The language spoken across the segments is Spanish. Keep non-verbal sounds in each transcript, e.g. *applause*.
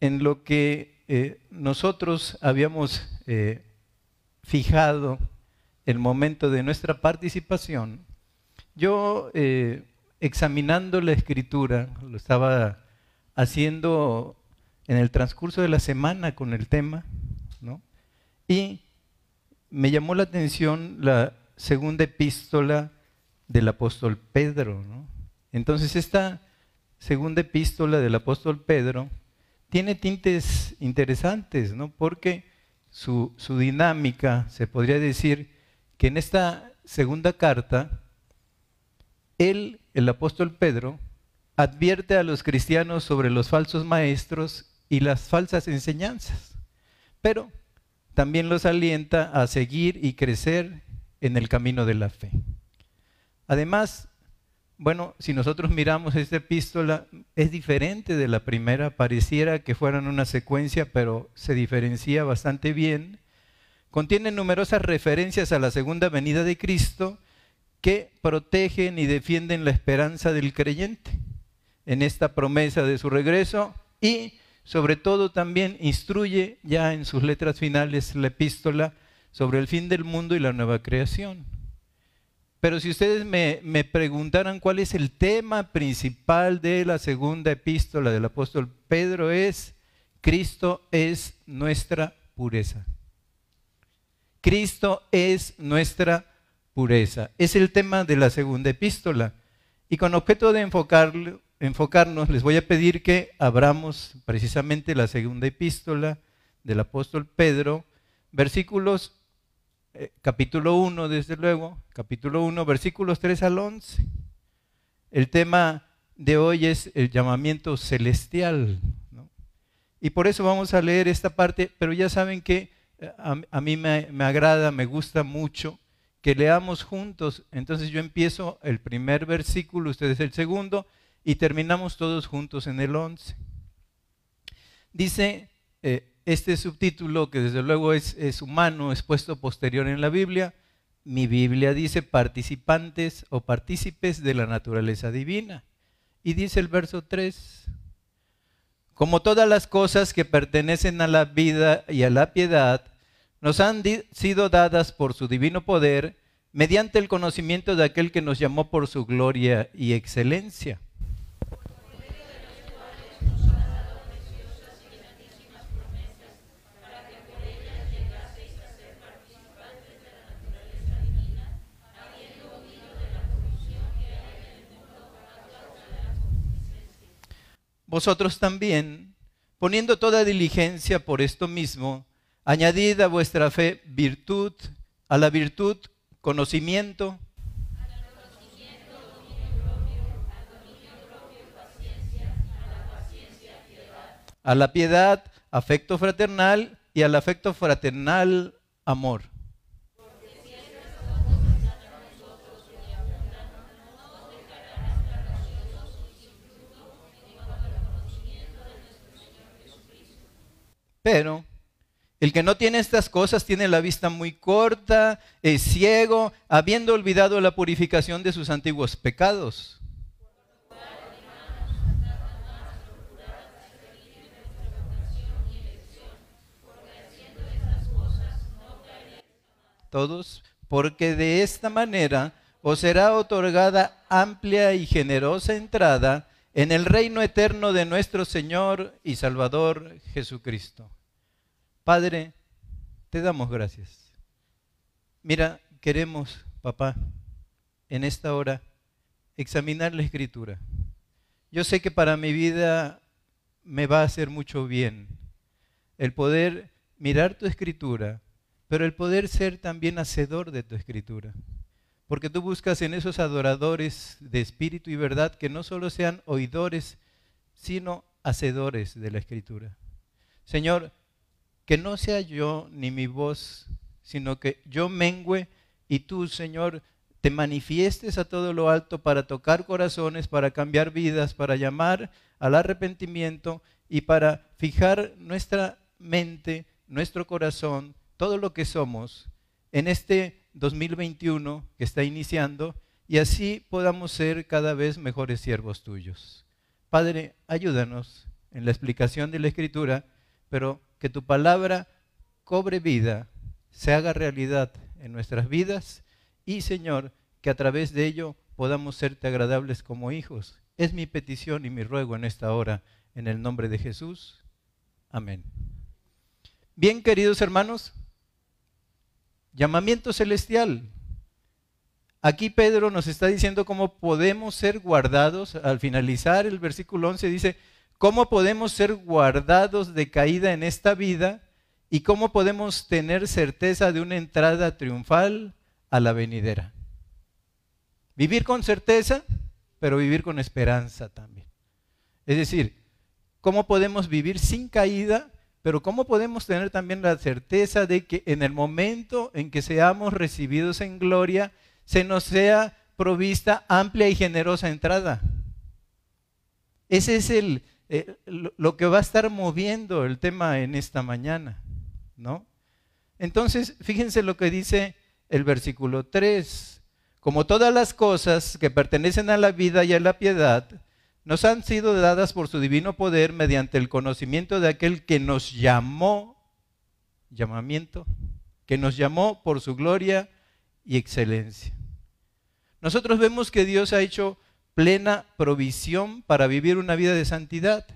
en lo que eh, nosotros habíamos eh, fijado el momento de nuestra participación, yo eh, examinando la escritura, lo estaba haciendo en el transcurso de la semana con el tema, ¿no? Y me llamó la atención la segunda epístola del apóstol Pedro, ¿no? Entonces esta segunda epístola del apóstol Pedro tiene tintes interesantes, ¿no? Porque su, su dinámica, se podría decir que en esta segunda carta, él, el apóstol Pedro, advierte a los cristianos sobre los falsos maestros y las falsas enseñanzas, pero también los alienta a seguir y crecer en el camino de la fe. Además, bueno, si nosotros miramos esta epístola, es diferente de la primera, pareciera que fueran una secuencia, pero se diferencia bastante bien. Contiene numerosas referencias a la segunda venida de Cristo que protegen y defienden la esperanza del creyente en esta promesa de su regreso y sobre todo también instruye ya en sus letras finales la epístola sobre el fin del mundo y la nueva creación. Pero si ustedes me, preguntaran cuál es el tema principal de la segunda epístola del apóstol Pedro es, Cristo es nuestra pureza. Cristo es nuestra pureza. Es el tema de la segunda epístola. Y con objeto de enfocarnos, les voy a pedir que abramos precisamente la segunda epístola del apóstol Pedro, versículos eh, capítulo 1, desde luego, capítulo 1, versículos 3 al 11. El tema de hoy es el llamamiento celestial. Y por eso vamos a leer esta parte, pero ya saben que eh, a, mí me, me, agrada, me gusta mucho que leamos juntos. Entonces yo empiezo el primer versículo, ustedes el segundo, y terminamos todos juntos en el 11. Dice, eh, este subtítulo, que desde luego es, humano, es puesto posterior en la Biblia. Mi Biblia dice participantes o partícipes de la naturaleza divina. Y dice el verso 3, como todas las cosas que pertenecen a la vida y a la piedad, nos han sido dadas por su divino poder mediante el conocimiento de aquel que nos llamó por su gloria y excelencia vosotros también, poniendo toda diligencia por esto mismo, añadid a vuestra fe virtud, a la virtud conocimiento, a la piedad, afecto fraternal y al afecto fraternal, amor. Pero el que no tiene estas cosas tiene la vista muy corta, es ciego, habiendo olvidado la purificación de sus antiguos pecados. Todos, porque de esta manera os será otorgada amplia y generosa entrada en el reino eterno de nuestro Señor y Salvador Jesucristo. Padre, te damos gracias. Mira, queremos, papá, en esta hora examinar la escritura. Yo sé que para mi vida me va a hacer mucho bien el poder mirar tu escritura, pero el poder ser también hacedor de tu escritura. Porque tú buscas en esos adoradores de espíritu y verdad que no solo sean oidores, sino hacedores de la escritura. Señor, que no sea yo ni mi voz, sino que yo mengüe y tú, Señor, te manifiestes a todo lo alto para tocar corazones, para cambiar vidas, para llamar al arrepentimiento y para fijar nuestra mente, nuestro corazón, todo lo que somos en este 2021 que está iniciando y así podamos ser cada vez mejores siervos tuyos. Padre, ayúdanos en la explicación de la Escritura, pero que tu palabra cobre vida, se haga realidad en nuestras vidas y, Señor, que a través de ello podamos serte agradables como hijos. Es mi petición y mi ruego en esta hora, en el nombre de Jesús. Amén. Bien, queridos hermanos, llamamiento celestial. Aquí Pedro nos está diciendo cómo podemos ser guardados. Al finalizar el versículo 11 dice, ¿cómo podemos ser guardados de caída en esta vida? ¿Y cómo podemos tener certeza de una entrada triunfal a la venidera? Vivir con certeza, pero vivir con esperanza también. Es decir, ¿cómo podemos vivir sin caída? Pero ¿cómo podemos tener también la certeza de que en el momento en que seamos recibidos en gloria, se nos sea provista amplia y generosa entrada. Ese es el, eh, lo que va a estar moviendo el tema en esta mañana, ¿no? Entonces, fíjense lo que dice el versículo 3. Como todas las cosas que pertenecen a la vida y a la piedad, nos han sido dadas por su divino poder mediante el conocimiento de aquel que nos llamó, llamamiento, que nos llamó por su gloria y excelencia. Nosotros vemos que Dios ha hecho plena provisión para vivir una vida de santidad.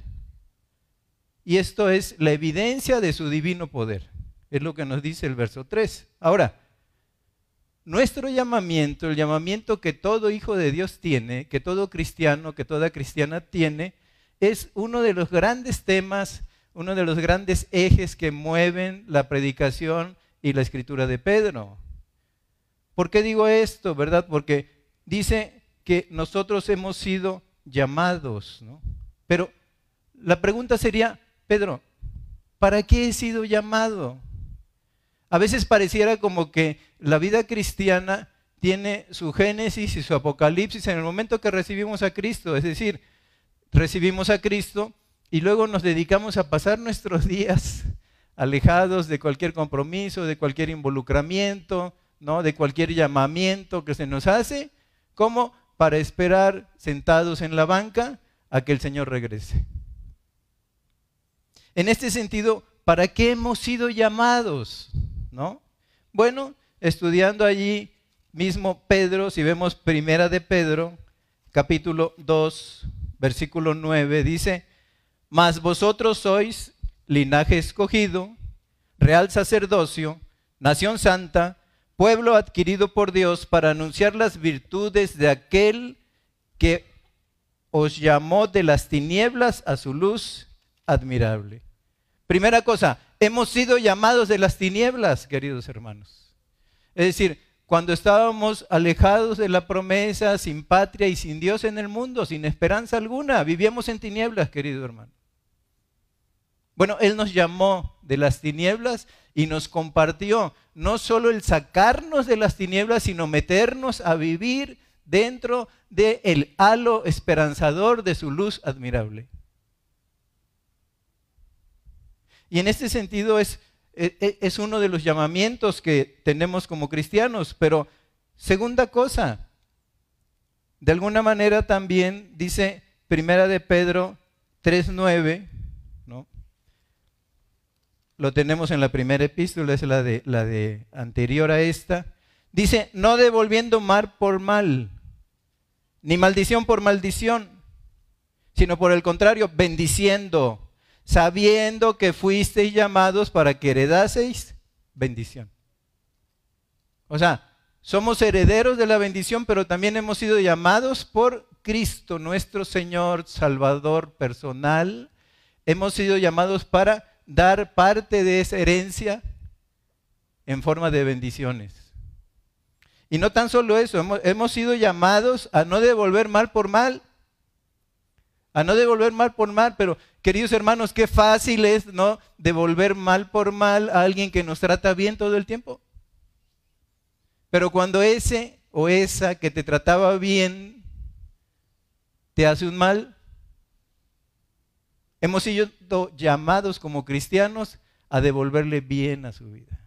Y esto es la evidencia de su divino poder. Es lo que nos dice el verso 3. Ahora, nuestro llamamiento, el llamamiento que todo hijo de Dios tiene, que todo cristiano, que toda cristiana tiene, es uno de los grandes temas, uno de los grandes ejes que mueven la predicación y la escritura de Pedro. ¿Por qué digo esto, verdad? Porque dice que nosotros hemos sido llamados, ¿no? Pero la pregunta sería, Pedro, ¿para qué he sido llamado? A veces pareciera como que la vida cristiana tiene su génesis y su apocalipsis en el momento que recibimos a Cristo, es decir, recibimos a Cristo y luego nos dedicamos a pasar nuestros *laughs* días alejados de cualquier compromiso, de cualquier involucramiento, ¿no? de cualquier llamamiento que se nos hace ¿Cómo? Para esperar sentados en la banca a que el Señor regrese. En este sentido, ¿para qué hemos sido llamados? ¿No? Bueno, estudiando allí mismo Pedro, si vemos primera de Pedro, capítulo 2, versículo 9, dice, mas vosotros sois linaje escogido, real sacerdocio, nación santa, pueblo adquirido por Dios para anunciar las virtudes de aquel que os llamó de las tinieblas a su luz admirable. Primera cosa, hemos sido llamados de las tinieblas, queridos hermanos. Es decir, cuando estábamos alejados de la promesa, sin patria y sin Dios en el mundo, sin esperanza alguna, vivíamos en tinieblas, querido hermano. Bueno, Él nos llamó de las tinieblas y nos compartió no solo el sacarnos de las tinieblas, sino meternos a vivir dentro del el halo esperanzador de su luz admirable. Y en este sentido es, e, e, es uno de los llamamientos que tenemos como cristianos. Pero segunda cosa, de alguna manera también dice Primera de Pedro 3.9, lo tenemos en la primera epístola, es la de, la de anterior a esta. Dice, no devolviendo mal por mal, ni maldición por maldición, sino por el contrario, bendiciendo, sabiendo que fuisteis llamados para que heredaseis bendición. O sea, somos herederos de la bendición, pero también hemos sido llamados por Cristo, nuestro Señor, Salvador personal. Hemos sido llamados para dar parte de esa herencia en forma de bendiciones. Y no tan solo eso, hemos, sido llamados a no devolver mal por mal, a no devolver mal por mal, pero queridos hermanos, qué fácil es no devolver mal por mal a alguien que nos trata bien todo el tiempo. Pero cuando ese o esa que te trataba bien te hace un mal, Hemos sido llamados como cristianos a devolverle bien a su vida.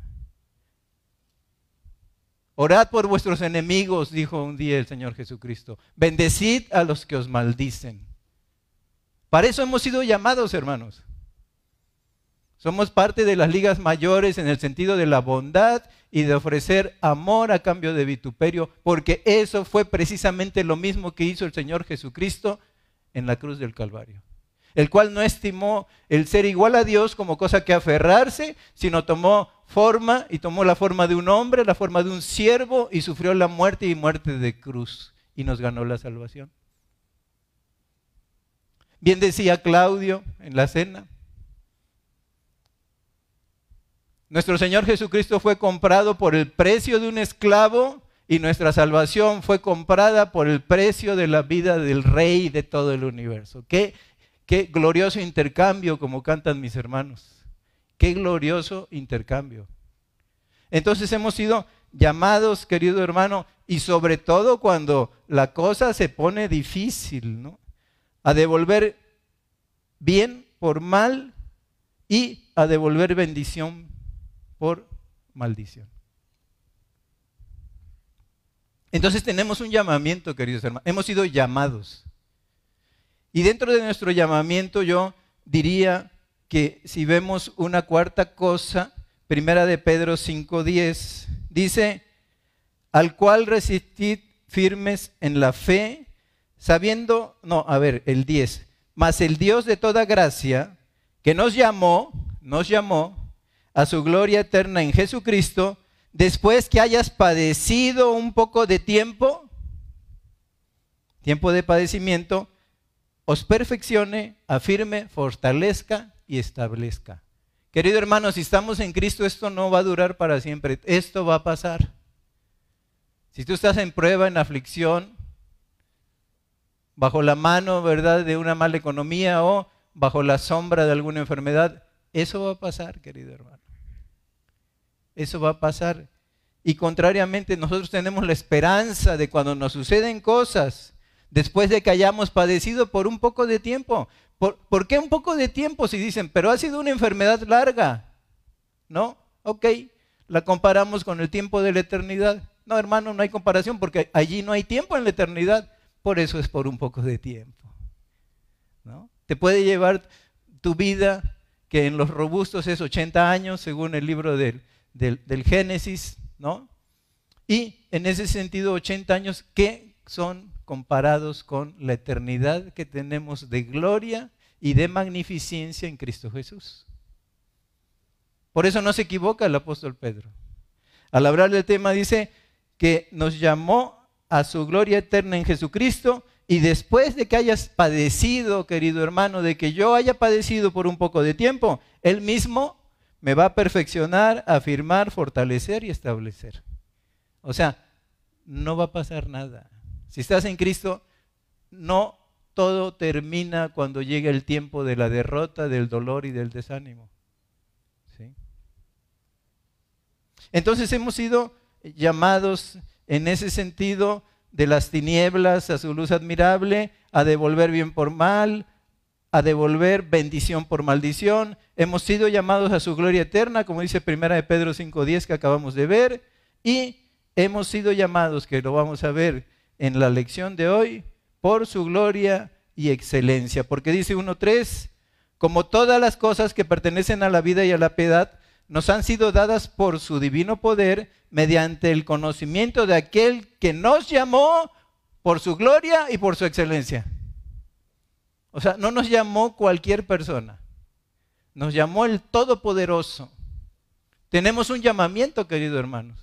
Orad por vuestros enemigos, dijo un día el Señor Jesucristo. Bendecid a los que os maldicen. Para eso hemos sido llamados, hermanos. Somos parte de las ligas mayores en el sentido de la bondad y de ofrecer amor a cambio de vituperio, porque eso fue precisamente lo mismo que hizo el Señor Jesucristo en la cruz del Calvario, el cual no estimó el ser igual a Dios como cosa que aferrarse, sino tomó forma y tomó la forma de un hombre, la forma de un siervo y sufrió la muerte y muerte de cruz y nos ganó la salvación. Bien decía Claudio en la cena, Nuestro Señor Jesucristo fue comprado por el precio de un esclavo y nuestra salvación fue comprada por el precio de la vida del Rey de todo el universo. Qué, qué glorioso intercambio, como cantan mis hermanos. Qué glorioso intercambio. Entonces hemos sido llamados, querido hermano, y sobre todo cuando la cosa se pone difícil, ¿no? A devolver bien por mal y a devolver bendición por maldición. Entonces tenemos un llamamiento, queridos hermanos. Hemos sido llamados. Y dentro de nuestro llamamiento yo diría que si vemos una cuarta cosa, primera de Pedro 5.10, dice, al cual resistid firmes en la fe, sabiendo, no, a ver, el 10, mas el Dios de toda gracia, que nos llamó, nos llamó a su gloria eterna en Jesucristo, después que hayas padecido un poco de tiempo, tiempo de padecimiento, os perfeccione, afirme, fortalezca y establezca. Querido hermano, si estamos en Cristo, esto no va a durar para siempre, esto va a pasar. Si tú estás en prueba, en aflicción, bajo la mano, ¿verdad?, de una mala economía o bajo la sombra de alguna enfermedad, eso va a pasar, querido hermano eso va a pasar. Y contrariamente, nosotros tenemos la esperanza de cuando nos suceden cosas, después de que hayamos padecido por un poco de tiempo. ¿Por, qué un poco de tiempo si dicen, pero ha sido una enfermedad larga? ¿No? Ok, la comparamos con el tiempo de la eternidad. No, hermano, no hay comparación porque allí no hay tiempo en la eternidad. Por eso es por un poco de tiempo. ¿No? Te puede llevar tu vida, que en los robustos es 80 años, según el libro del del, Génesis, ¿no? Y en ese sentido, 80 años que son comparados con la eternidad que tenemos de gloria y de magnificencia en Cristo Jesús. Por eso no se equivoca el apóstol Pedro. Al hablar del tema dice que nos llamó a su gloria eterna en Jesucristo y después de que hayas padecido, querido hermano, de que yo haya padecido por un poco de tiempo, Él mismo me va a perfeccionar, afirmar, fortalecer y establecer. O sea, no va a pasar nada. Si estás en Cristo, no todo termina cuando llega el tiempo de la derrota, del dolor y del desánimo. Entonces hemos sido llamados en ese sentido de las tinieblas a su luz admirable, a devolver bien por mal, a devolver bendición por maldición. Hemos sido llamados a su gloria eterna, como dice Primera de Pedro 5.10 que acabamos de ver, y hemos sido llamados, que lo vamos a ver en la lección de hoy, por su gloria y excelencia. Porque dice 1.3, como todas las cosas que pertenecen a la vida y a la piedad, nos han sido dadas por su divino poder mediante el conocimiento de aquel que nos llamó por su gloria y por su excelencia. O sea, no nos llamó cualquier persona, nos llamó el Todopoderoso. Tenemos un llamamiento, queridos hermanos.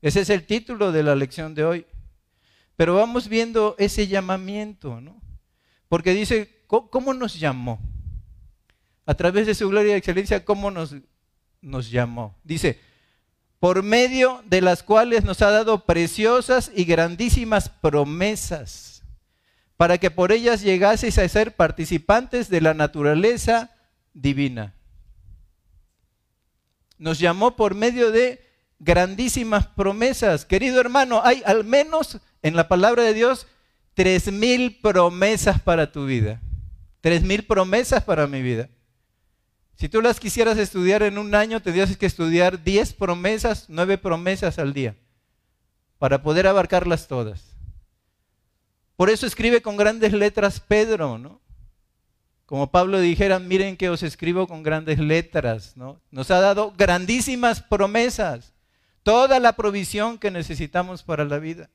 Ese es el título de la lección de hoy. Pero vamos viendo ese llamamiento, ¿no? Porque dice, ¿cómo nos llamó? A través de su gloria y excelencia, ¿cómo nos, nos llamó? Dice, por medio de las cuales nos ha dado preciosas y grandísimas promesas para que por ellas llegaseis a ser participantes de la naturaleza divina. Nos llamó por medio de grandísimas promesas. Querido hermano, hay al menos en la palabra de Dios tres mil promesas para tu vida. Tres mil promesas para mi vida. Si tú las quisieras estudiar en un año, tendrías que estudiar diez promesas, nueve promesas al día, para poder abarcarlas todas. Por eso escribe con grandes letras Pedro, ¿no? como Pablo dijera, miren que os escribo con grandes letras, ¿no? Nos ha dado grandísimas promesas, toda la provisión que necesitamos para la vida.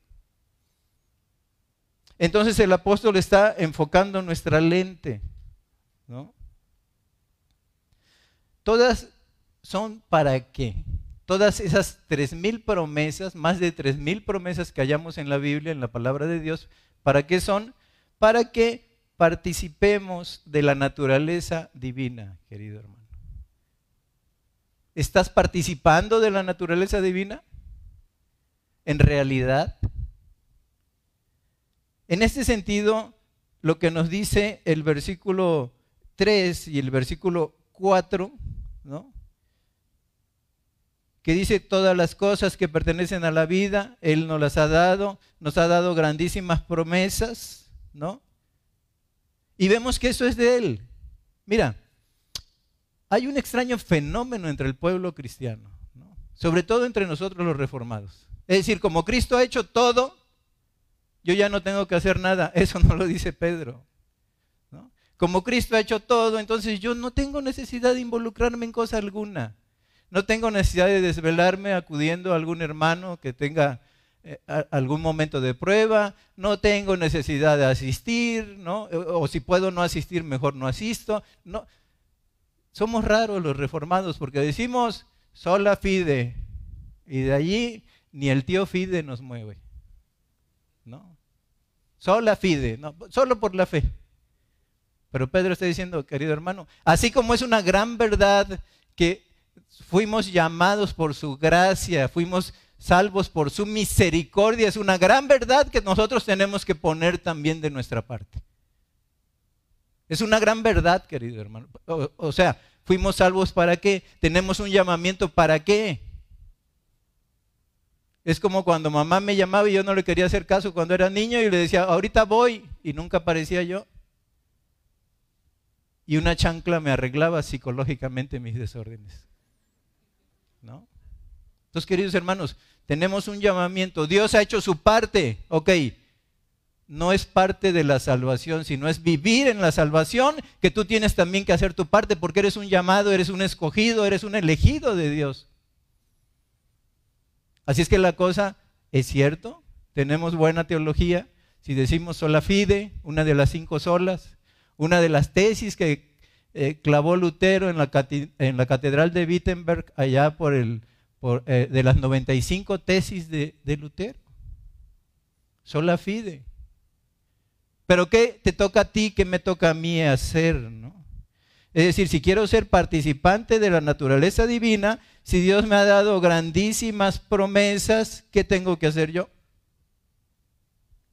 Entonces el apóstol está enfocando nuestra lente, ¿no? Todas son para qué? Todas esas tres mil promesas, más de tres mil promesas que hallamos en la Biblia, en la palabra de Dios, ¿para qué son? Para que participemos de la naturaleza divina, querido hermano. ¿Estás participando de la naturaleza divina? ¿En realidad? En este sentido, lo que nos dice el versículo 3 y el versículo 4, ¿no? que dice todas las cosas que pertenecen a la vida, Él nos las ha dado, nos ha dado grandísimas promesas, ¿no? Y vemos que eso es de Él. Mira, hay un extraño fenómeno entre el pueblo cristiano, ¿no? sobre todo entre nosotros los reformados. Es decir, como Cristo ha hecho todo, yo ya no tengo que hacer nada. Eso no lo dice Pedro. Como Cristo ha hecho todo, entonces yo no tengo necesidad de involucrarme en cosa alguna. No tengo necesidad de desvelarme acudiendo a algún hermano que tenga eh, algún momento de prueba. No tengo necesidad de asistir, ¿no? O, si puedo no asistir, mejor no asisto. No. Somos raros los reformados porque decimos sola fide y de allí ni el tío fide nos mueve. ¿No? Sola fide, no, solo por la fe. Pero Pedro está diciendo, querido hermano, así como es una gran verdad que fuimos llamados por su gracia, fuimos salvos por su misericordia. Es una gran verdad que nosotros tenemos que poner también de nuestra parte. Es una gran verdad, querido hermano. O, sea, fuimos salvos para qué? Tenemos un llamamiento para qué? Es como cuando mamá me llamaba y yo no le quería hacer caso cuando era niño y le decía, ahorita voy, y nunca aparecía yo. Y una chancla me arreglaba psicológicamente mis desórdenes. ¿no? Entonces, queridos hermanos, tenemos un llamamiento. Dios ha hecho su parte, ok. No es parte de la salvación, sino es vivir en la salvación, que tú tienes también que hacer tu parte, porque eres un llamado, eres un escogido, eres un elegido de Dios. Así es que la cosa es cierto, tenemos buena teología. Si decimos sola fide, una de las cinco solas, una de las tesis que eh, clavó Lutero en la, en la, catedral de Wittenberg, allá por el, eh, de las 95 tesis de, de Lutero. Sola fide. Pero ¿qué te toca a ti? ¿Qué me toca a mí hacer? ¿no? Es decir, si quiero ser participante de la naturaleza divina, si Dios me ha dado grandísimas promesas, ¿qué tengo que hacer yo?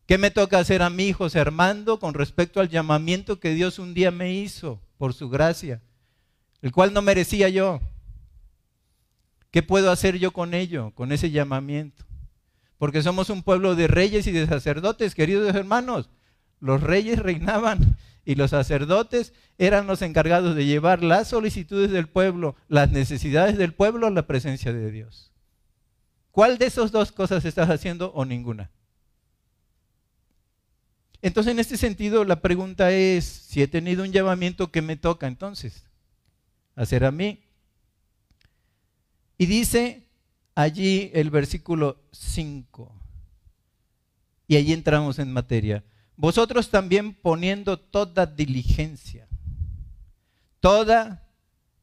¿Qué me toca hacer a mi José Armando con respecto al llamamiento que Dios un día me hizo? por su gracia, el cual no merecía yo. ¿Qué puedo hacer yo con ello, con ese llamamiento? Porque somos un pueblo de reyes y de sacerdotes, queridos hermanos. Los reyes reinaban y los sacerdotes eran los encargados de llevar las solicitudes del pueblo, las necesidades del pueblo a la presencia de Dios. ¿Cuál de esas dos cosas estás haciendo o ninguna? Entonces, en este sentido, la pregunta es, si he tenido un llamamiento, ¿qué me toca entonces? Hacer a mí. Y dice allí el versículo 5, y allí entramos en materia, vosotros también poniendo toda diligencia, toda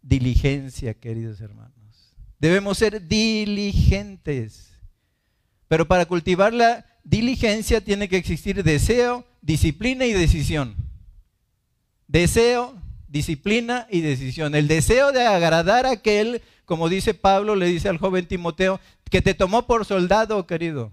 diligencia, queridos hermanos. Debemos ser diligentes, pero para cultivar la diligencia tiene que existir deseo, disciplina y decisión. Deseo, disciplina y decisión. El deseo de agradar a aquel, como dice Pablo, le dice al joven Timoteo, que te tomó por soldado, querido.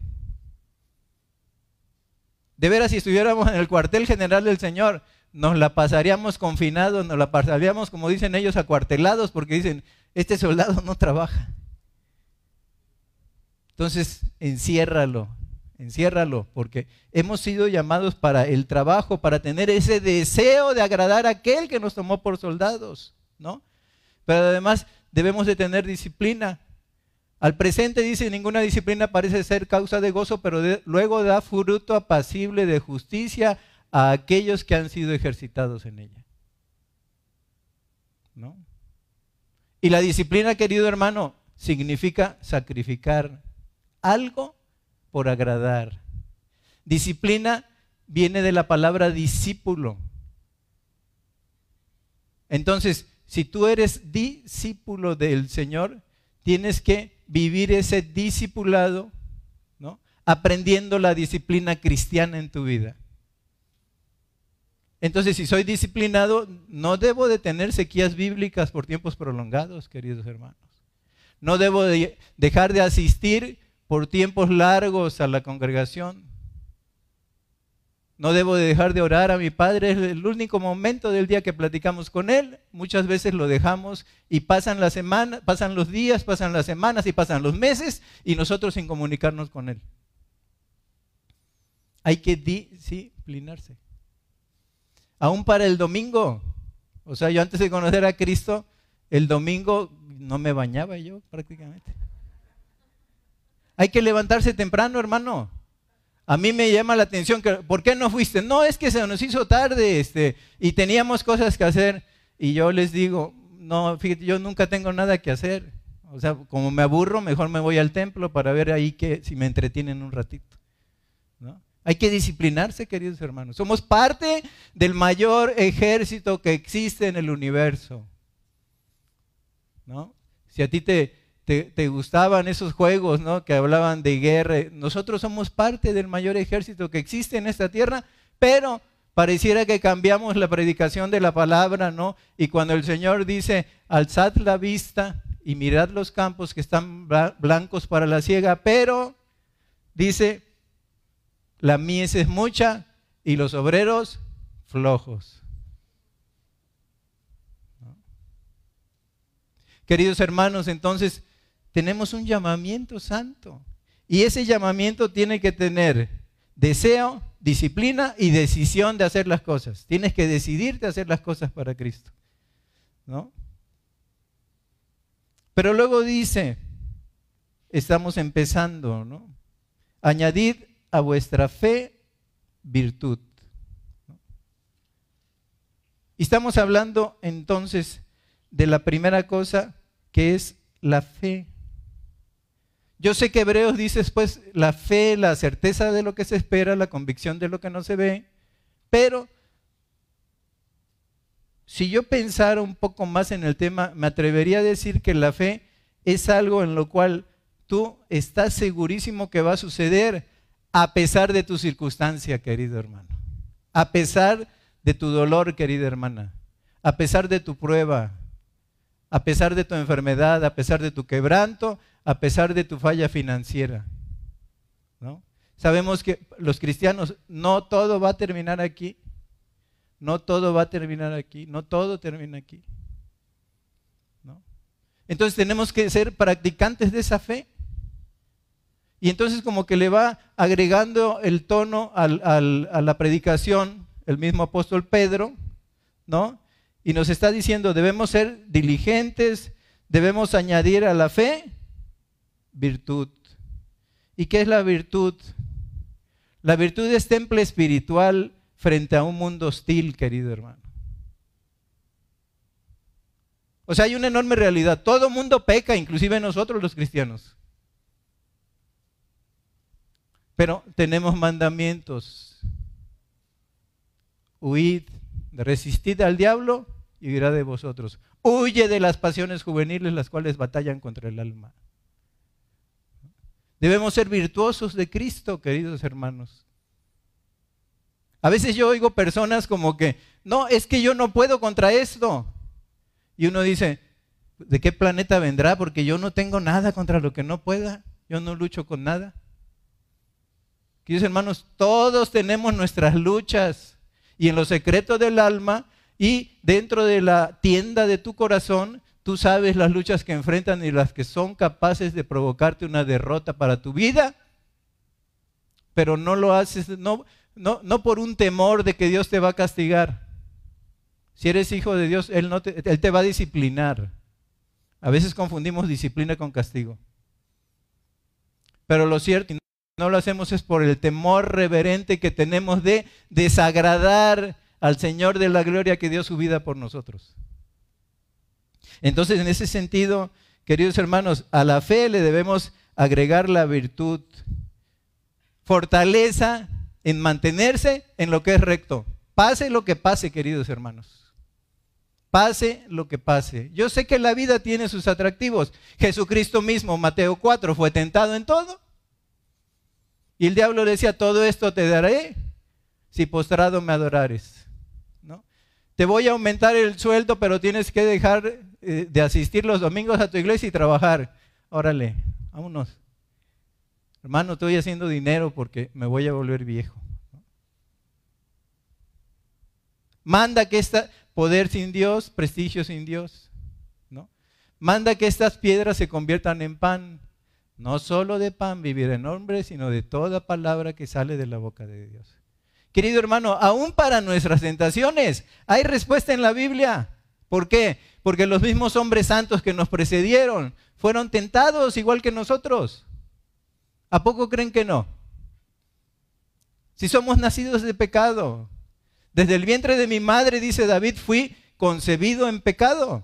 De veras, si estuviéramos en el cuartel general del Señor, nos la pasaríamos confinados, nos la pasaríamos, como dicen ellos, acuartelados, porque dicen, este soldado no trabaja. Entonces, enciérralo, enciérralo, porque hemos sido llamados para el trabajo, para tener ese deseo de agradar a aquel que nos tomó por soldados, ¿no? Pero además debemos de tener disciplina. Al presente dice, ninguna disciplina parece ser causa de gozo, pero luego da fruto apacible de justicia a aquellos que han sido ejercitados en ella. ¿no? Y la disciplina, querido hermano, significa sacrificar algo por agradar. Disciplina viene de la palabra discípulo. Entonces, si tú eres discípulo del Señor, tienes que vivir ese discipulado, ¿no? Aprendiendo la disciplina cristiana en tu vida. Entonces, si soy disciplinado, no debo de tener sequías bíblicas por tiempos prolongados, queridos hermanos. No debo de dejar de asistir por tiempos largos a la congregación. No debo de dejar de orar a mi Padre. Es el único momento del día que platicamos con Él. Muchas veces lo dejamos y pasan las semanas, pasan los días, pasan las semanas y pasan los meses y nosotros sin comunicarnos con Él. Hay que disciplinarse. Aún para el domingo. O sea, yo antes de conocer a Cristo, el domingo no me bañaba yo prácticamente. Hay que levantarse temprano, hermano. A mí me llama la atención que, ¿por qué no fuiste? No, es que se nos hizo tarde este, y teníamos cosas que hacer. Y yo les digo, no, fíjate, yo nunca tengo nada que hacer. O sea, como me aburro, mejor me voy al templo para ver ahí que si me entretienen un ratito. ¿no? Hay que disciplinarse, queridos hermanos. Somos parte del mayor ejército que existe en el universo. ¿No? Si a ti te, te, gustaban esos juegos ¿no? que hablaban de guerra, nosotros somos parte del mayor ejército que existe en esta tierra, pero pareciera que cambiamos la predicación de la palabra, ¿no? Y cuando el Señor dice, alzad la vista y mirad los campos que están blancos para la ciega, pero dice, la mies es mucha y los obreros flojos. Queridos hermanos, entonces tenemos un llamamiento santo. Y ese llamamiento tiene que tener deseo, disciplina y decisión de hacer las cosas. Tienes que decidirte a hacer las cosas para Cristo. ¿No? Pero luego dice, estamos empezando, ¿no? Añadid a vuestra fe virtud. Y estamos hablando entonces de la primera cosa que es la fe. Yo sé que Hebreos dice después la fe, la certeza de lo que se espera, la convicción de lo que no se ve, pero si yo pensara un poco más en el tema, me atrevería a decir que la fe es algo en lo cual tú estás segurísimo que va a suceder, a pesar de tu circunstancia, querido hermano, a pesar de tu dolor, querida hermana, a pesar de tu prueba, a pesar de tu enfermedad, a pesar de tu quebranto, a pesar de tu falla financiera. ¿no? Sabemos que los cristianos, no todo va a terminar aquí, no todo va a terminar aquí, no todo termina aquí. ¿no? Entonces tenemos que ser practicantes de esa fe. Y entonces como que le va agregando el tono a la predicación el mismo apóstol Pedro, ¿no? Y nos está diciendo, debemos ser diligentes, debemos añadir a la fe virtud. ¿Y qué es la virtud? La virtud es temple espiritual frente a un mundo hostil, querido hermano. O sea, hay una enorme realidad. Todo mundo peca, inclusive nosotros los cristianos. Pero tenemos mandamientos. Huid, resistid al diablo y huirá de vosotros. Huye de las pasiones juveniles las cuales batallan contra el alma. Debemos ser virtuosos de Cristo, queridos hermanos. A veces yo oigo personas como que, no, es que yo no puedo contra esto. Y uno dice, ¿de qué planeta vendrá? Porque yo no tengo nada contra lo que no pueda. Yo no lucho con nada. Queridos hermanos, todos tenemos nuestras luchas y en los secretos del alma y dentro de la tienda de tu corazón, tú sabes las luchas que enfrentan y las que son capaces de provocarte una derrota para tu vida, pero no lo haces, no, no, no por un temor de que Dios te va a castigar. Si eres hijo de Dios, Él, no te, él te va a disciplinar. A veces confundimos disciplina con castigo. Pero lo cierto, no lo hacemos es por el temor reverente que tenemos de desagradar al Señor de la gloria que dio su vida por nosotros. Entonces, en ese sentido, queridos hermanos, a la fe le debemos agregar la virtud, fortaleza en mantenerse en lo que es recto. Pase lo que pase, queridos hermanos. Pase lo que pase. Yo sé que la vida tiene sus atractivos. Jesucristo mismo, Mateo 4, fue tentado en todo. Y el diablo decía, todo esto te daré si postrado me adorares. ¿No? Te voy a aumentar el sueldo, pero tienes que dejar de asistir los domingos a tu iglesia y trabajar. Órale, vámonos. Hermano, estoy haciendo dinero porque me voy a volver viejo. Manda que esta poder sin Dios, prestigio sin Dios, ¿no? Manda que estas piedras se conviertan en pan. No solo de pan vivir en hombre, sino de toda palabra que sale de la boca de Dios. Querido hermano, aún para nuestras tentaciones hay respuesta en la Biblia. ¿Por qué? Porque los mismos hombres santos que nos precedieron fueron tentados igual que nosotros. ¿A poco creen que no? Si somos nacidos de pecado, desde el vientre de mi madre, dice David, fui concebido en pecado.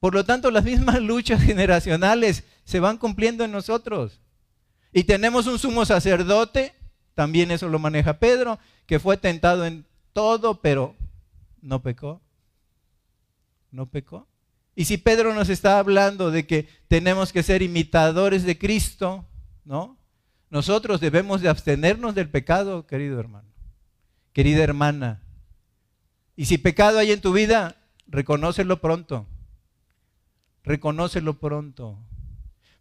Por lo tanto, las mismas *laughs* luchas generacionales se van cumpliendo en nosotros. Y tenemos un sumo sacerdote, también eso lo maneja Pedro, que fue tentado en todo, pero no pecó. No pecó. Y si Pedro nos está hablando de que tenemos que ser imitadores de Cristo, ¿no? Nosotros debemos de abstenernos del pecado, querido hermano, querida hermana. Y si pecado hay en tu vida, reconócelo pronto. Reconócelo pronto.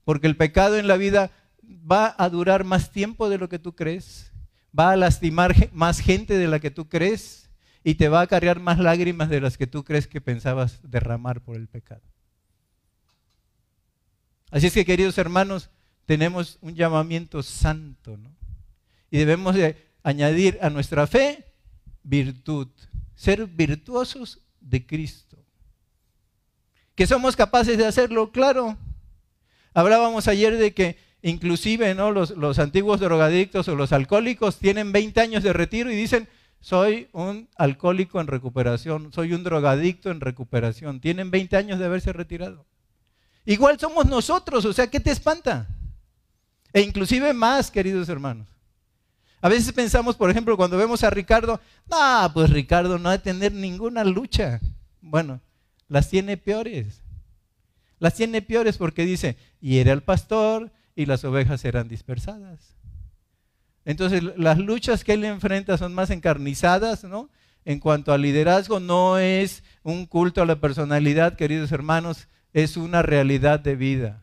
Porque el pecado en la vida va a durar más tiempo de lo que tú crees. Va a lastimar más gente de la que tú crees y te va a cargar más lágrimas de las que tú crees que pensabas derramar por el pecado. Así es que, queridos hermanos, tenemos un llamamiento santo, ¿no? Y debemos de añadir a nuestra fe virtud, ser virtuosos de Cristo. Que somos capaces de hacerlo, claro. Hablábamos ayer de que inclusive ¿no? los, los antiguos drogadictos o los alcohólicos tienen 20 años de retiro y dicen, soy un alcohólico en recuperación, soy un drogadicto en recuperación. Tienen 20 años de haberse retirado. Igual somos nosotros, o sea, ¿qué te espanta? E inclusive más, queridos hermanos. A veces pensamos, por ejemplo, cuando vemos a Ricardo, no, pues Ricardo no ha de tener ninguna lucha. Bueno, las tiene peores. Las tiene peores porque dice, y era el pastor y las ovejas eran dispersadas. Entonces, las luchas que él enfrenta son más encarnizadas, ¿no? En cuanto al liderazgo, no es un culto a la personalidad, queridos hermanos, es una realidad de vida.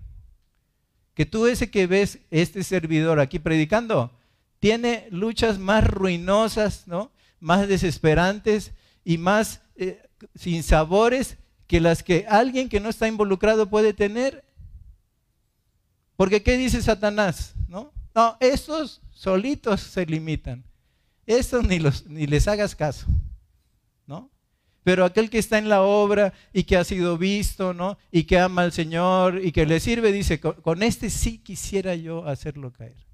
Que tú ese que ves, este servidor aquí predicando, tiene luchas más ruinosas, ¿no? Más desesperantes y más eh, sin sabores que las que alguien que no está involucrado puede tener. Porque ¿qué dice Satanás? ¿No? No, estos solitos se limitan. Estos ni, los, ni les hagas caso, ¿no? Pero aquel que está en la obra y que ha sido visto, ¿no? Y que ama al Señor y que le sirve, dice, con este sí quisiera yo hacerlo caer.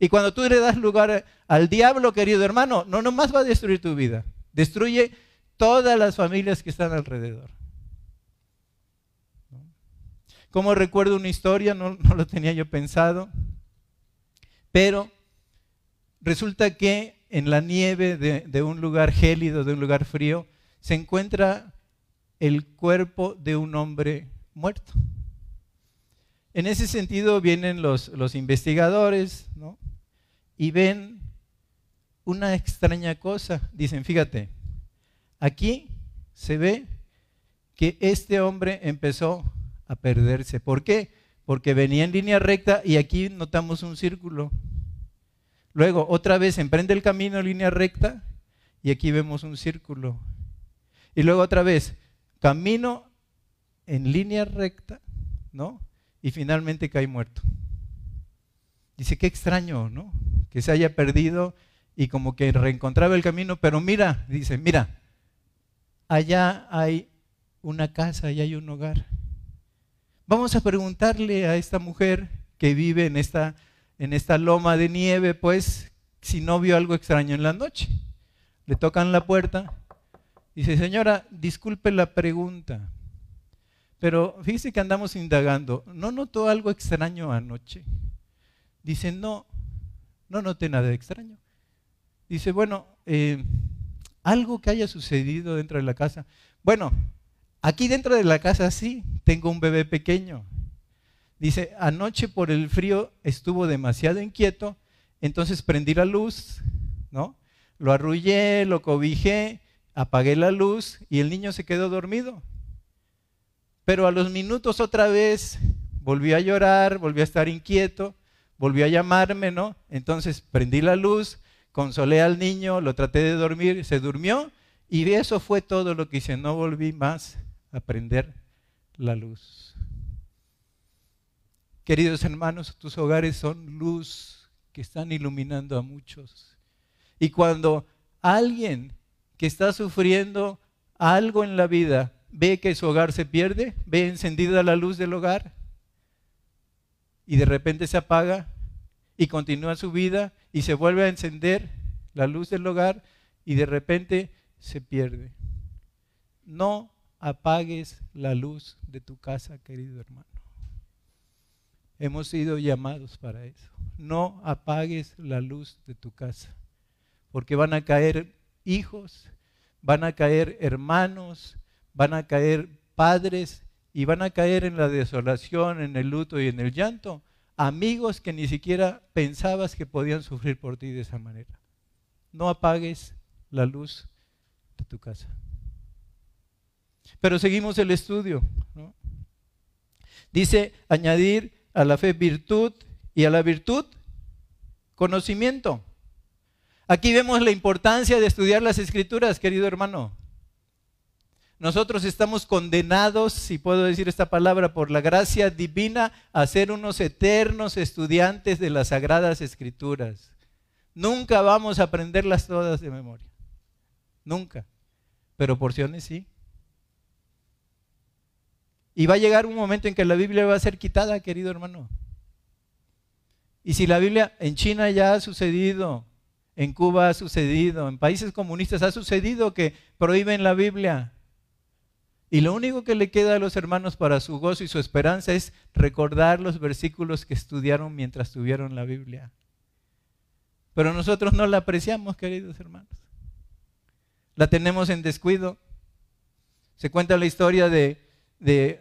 Y cuando tú le das lugar al diablo, querido hermano, no nomás va a destruir tu vida, destruye todas las familias que están alrededor. Como recuerdo una historia, no, no lo tenía yo pensado, pero resulta que en la nieve de, un lugar gélido, de un lugar frío, se encuentra el cuerpo de un hombre muerto. En ese sentido vienen los, los investigadores ¿no? y ven una extraña cosa. Dicen, fíjate, aquí se ve que este hombre empezó a perderse. ¿Por qué? Porque venía en línea recta y aquí notamos un círculo. Luego, otra vez emprende el camino en línea recta y aquí vemos un círculo. Y luego otra vez, camino en línea recta, ¿no? Y finalmente cae muerto. Dice, qué extraño, ¿no? Que se haya perdido y como que reencontraba el camino, pero mira, dice, mira, allá hay una casa, allá hay un hogar. Vamos a preguntarle a esta mujer que vive en esta en esta loma de nieve, pues, si no vio algo extraño en la noche. Le tocan la puerta Dice, señora, disculpe la pregunta, pero fíjese que andamos indagando. ¿No notó algo extraño anoche? Dice, no, no noté nada extraño. Dice, bueno, eh, algo que haya sucedido dentro de la casa. Bueno, aquí dentro de la casa sí, tengo un bebé pequeño. Dice, anoche por el frío estuvo demasiado inquieto, entonces prendí la luz, ¿no? Lo arrullé, lo cobijé apagué la luz y el niño se quedó dormido. Pero a los minutos otra vez volvió a llorar, volvió a estar inquieto, volvió a llamarme, ¿no? Entonces prendí la luz, consolé al niño, lo traté de dormir, se durmió y eso fue todo lo que hice. No volví más a prender la luz. Queridos hermanos, tus hogares son luz que están iluminando a muchos. Y cuando alguien que está sufriendo algo en la vida, ve que su hogar se pierde, ve encendida la luz del hogar y de repente se apaga y continúa su vida y se vuelve a encender la luz del hogar y de repente se pierde. No apagues la luz de tu casa, querido hermano. Hemos sido llamados para eso. No apagues la luz de tu casa, porque van a caer hijos, van a caer hermanos, van a caer padres y van a caer en la desolación, en el luto y en el llanto. Amigos que ni siquiera pensabas que podían sufrir por ti de esa manera. No apagues la luz de tu casa. Pero seguimos el estudio. Dice añadir a la fe virtud y a la virtud conocimiento. Aquí vemos la importancia de estudiar las escrituras, querido hermano. Nosotros estamos condenados, si puedo decir esta palabra, por la gracia divina a ser unos eternos estudiantes de las sagradas escrituras. Nunca vamos a aprenderlas todas de memoria. Nunca. Pero porciones sí. Y va a llegar un momento en que la Biblia va a ser quitada, querido hermano. Y si la Biblia en China ya ha sucedido, en Cuba ha sucedido, en países comunistas ha sucedido que prohíben la Biblia. Y lo único que le queda a los hermanos para su gozo y su esperanza es recordar los versículos que estudiaron mientras tuvieron la Biblia. Pero nosotros no la apreciamos, queridos hermanos. La tenemos en descuido. Se cuenta la historia de, de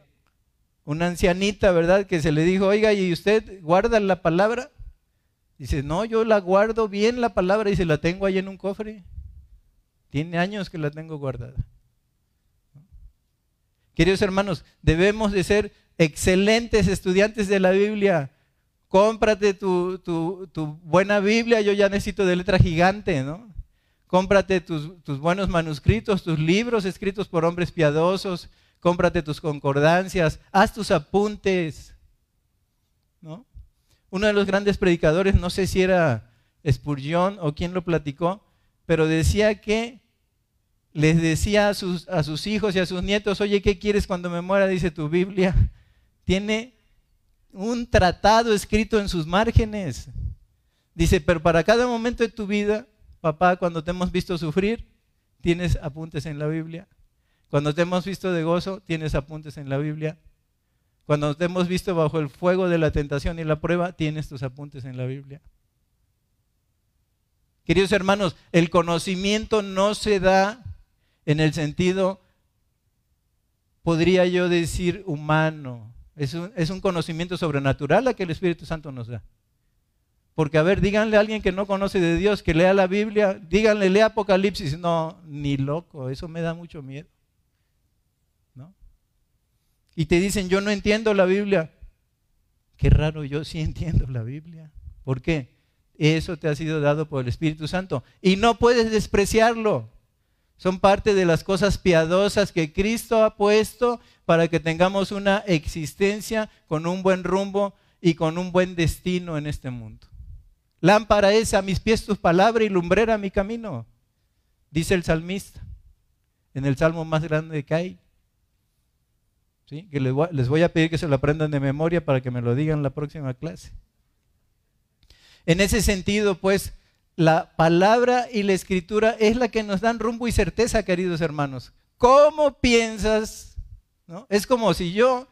una ancianita, ¿verdad? Que se le dijo, oiga, ¿y usted guarda la palabra? Dice, no, yo la guardo bien la palabra y se la tengo ahí en un cofre. Tiene años que la tengo guardada. Queridos hermanos, debemos de ser excelentes estudiantes de la Biblia. Cómprate tu, tu, buena Biblia, yo ya necesito de letra gigante, ¿no? Cómprate tus, tus buenos manuscritos, tus libros escritos por hombres piadosos, cómprate tus concordancias, haz tus apuntes, ¿no? Uno de los grandes predicadores, no sé si era Spurgeon o quien lo platicó, pero decía que les decía a sus, a sus hijos y a sus nietos, oye, ¿qué quieres cuando me muera? Dice tu Biblia. *laughs* Tiene un tratado escrito en sus márgenes. Dice, pero para cada momento de tu vida, papá, cuando te hemos visto sufrir, tienes apuntes en la Biblia. Cuando te hemos visto de gozo, tienes apuntes en la Biblia. Cuando te hemos visto bajo el fuego de la tentación y la prueba, tienes tus apuntes en la Biblia. Queridos hermanos, el conocimiento no se da en el sentido, podría yo decir, humano. Es un, conocimiento sobrenatural a que el Espíritu Santo nos da. Porque, a ver, díganle a alguien que no conoce de Dios que lea la Biblia, díganle, lea Apocalipsis. No, ni loco, eso me da mucho miedo y te dicen, yo no entiendo la Biblia. Qué raro, yo sí entiendo la Biblia. ¿Por qué? Eso te ha sido dado por el Espíritu Santo. Y no puedes despreciarlo. Son parte de las cosas piadosas que Cristo ha puesto para que tengamos una existencia con un buen rumbo y con un buen destino en este mundo. Lámpara es a mis pies tu palabra y lumbrera mi camino, dice el salmista en el salmo más grande que hay que les voy, a pedir que se lo aprendan de memoria para que me lo digan en la próxima clase. En ese sentido, pues, la palabra y la escritura es la que nos dan rumbo y certeza, queridos hermanos. ¿Cómo piensas? ¿No? Es como si yo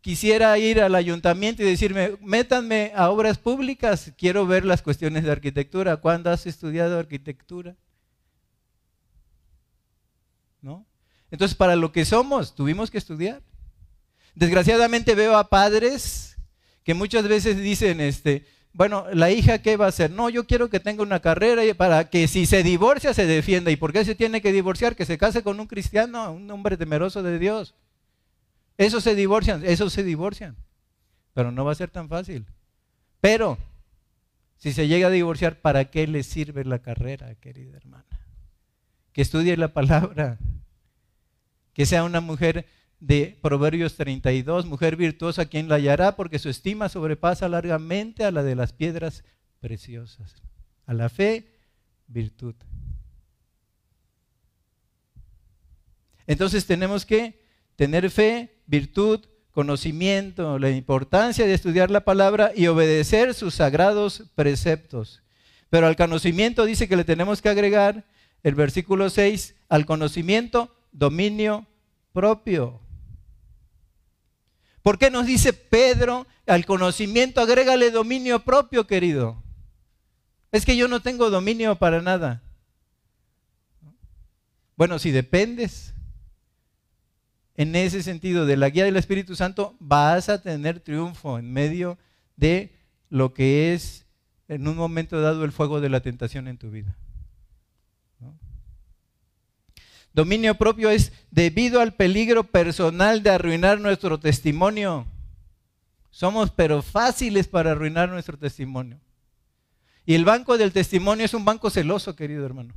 quisiera ir al ayuntamiento y decirme, métanme a obras públicas, quiero ver las cuestiones de arquitectura. ¿Cuándo has estudiado arquitectura? ¿No? Entonces, para lo que somos, tuvimos que estudiar. Desgraciadamente veo a padres que muchas veces dicen, este, bueno, la hija qué va a hacer? No, yo quiero que tenga una carrera para que si se divorcia se defienda. ¿Y por qué se tiene que divorciar? Que se case con un cristiano, un hombre temeroso de Dios. Eso se divorcian, eso se divorcian. Pero no va a ser tan fácil. Pero, si se llega a divorciar, ¿para qué le sirve la carrera, querida hermana? Que estudie la palabra. Que sea una mujer de Proverbios 32, mujer virtuosa, quien la hallará porque su estima sobrepasa largamente a la de las piedras preciosas. A la fe, virtud. Entonces tenemos que tener fe, virtud, conocimiento, la importancia de estudiar la palabra y obedecer sus sagrados preceptos. Pero al conocimiento dice que le tenemos que agregar el versículo 6, al conocimiento, dominio propio. ¿Por qué nos dice Pedro al conocimiento agrégale dominio propio, querido? Es que yo no tengo dominio para nada. Bueno, si dependes en ese sentido de la guía del Espíritu Santo, vas a tener triunfo en medio de lo que es en un momento dado el fuego de la tentación en tu vida. Dominio propio es debido al peligro personal de arruinar nuestro testimonio. Somos pero fáciles para arruinar nuestro testimonio. Y el banco del testimonio es un banco celoso, querido hermano.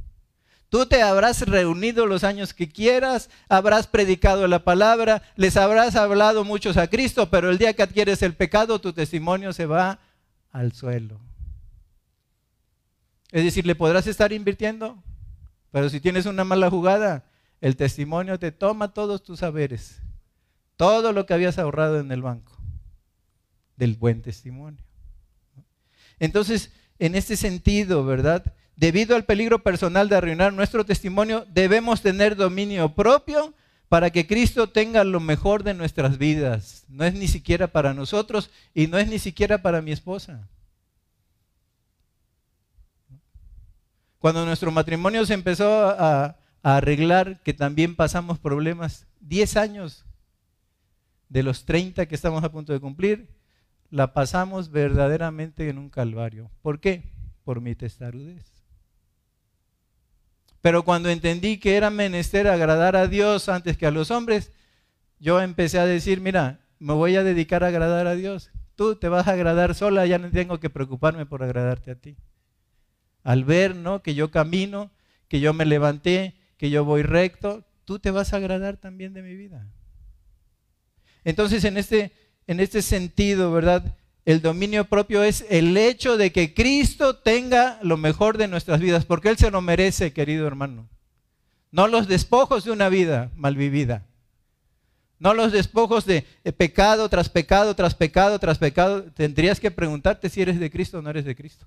Tú te habrás reunido los años que quieras, habrás predicado la palabra, les habrás hablado muchos a Cristo, pero el día que adquieres el pecado, tu testimonio se va al suelo. Es decir, le podrás estar invirtiendo, pero si tienes una mala jugada, el testimonio te toma todos tus saberes, todo lo que habías ahorrado en el banco del buen testimonio. Entonces, en este sentido, ¿verdad? Debido al peligro personal de arruinar nuestro testimonio, debemos tener dominio propio para que Cristo tenga lo mejor de nuestras vidas. No es ni siquiera para nosotros y no es ni siquiera para mi esposa. Cuando nuestro matrimonio se empezó a, a arreglar que también pasamos problemas. 10 años de los 30 que estamos a punto de cumplir, la pasamos verdaderamente en un calvario. ¿Por qué? Por mi testarudez. Pero cuando entendí que era menester agradar a Dios antes que a los hombres, yo empecé a decir, mira, me voy a dedicar a agradar a Dios. Tú te vas a agradar sola, ya no tengo que preocuparme por agradarte a ti. Al ver, ¿no? Que yo camino, que yo me levanté, que yo voy recto, tú te vas a agradar también de mi vida. Entonces, en este, en este sentido, ¿verdad? El dominio propio es el hecho de que Cristo tenga lo mejor de nuestras vidas, porque Él se lo merece, querido hermano. No los despojos de una vida mal vivida. No los despojos de pecado tras pecado, tras pecado, tras pecado. Tendrías que preguntarte si eres de Cristo o no eres de Cristo.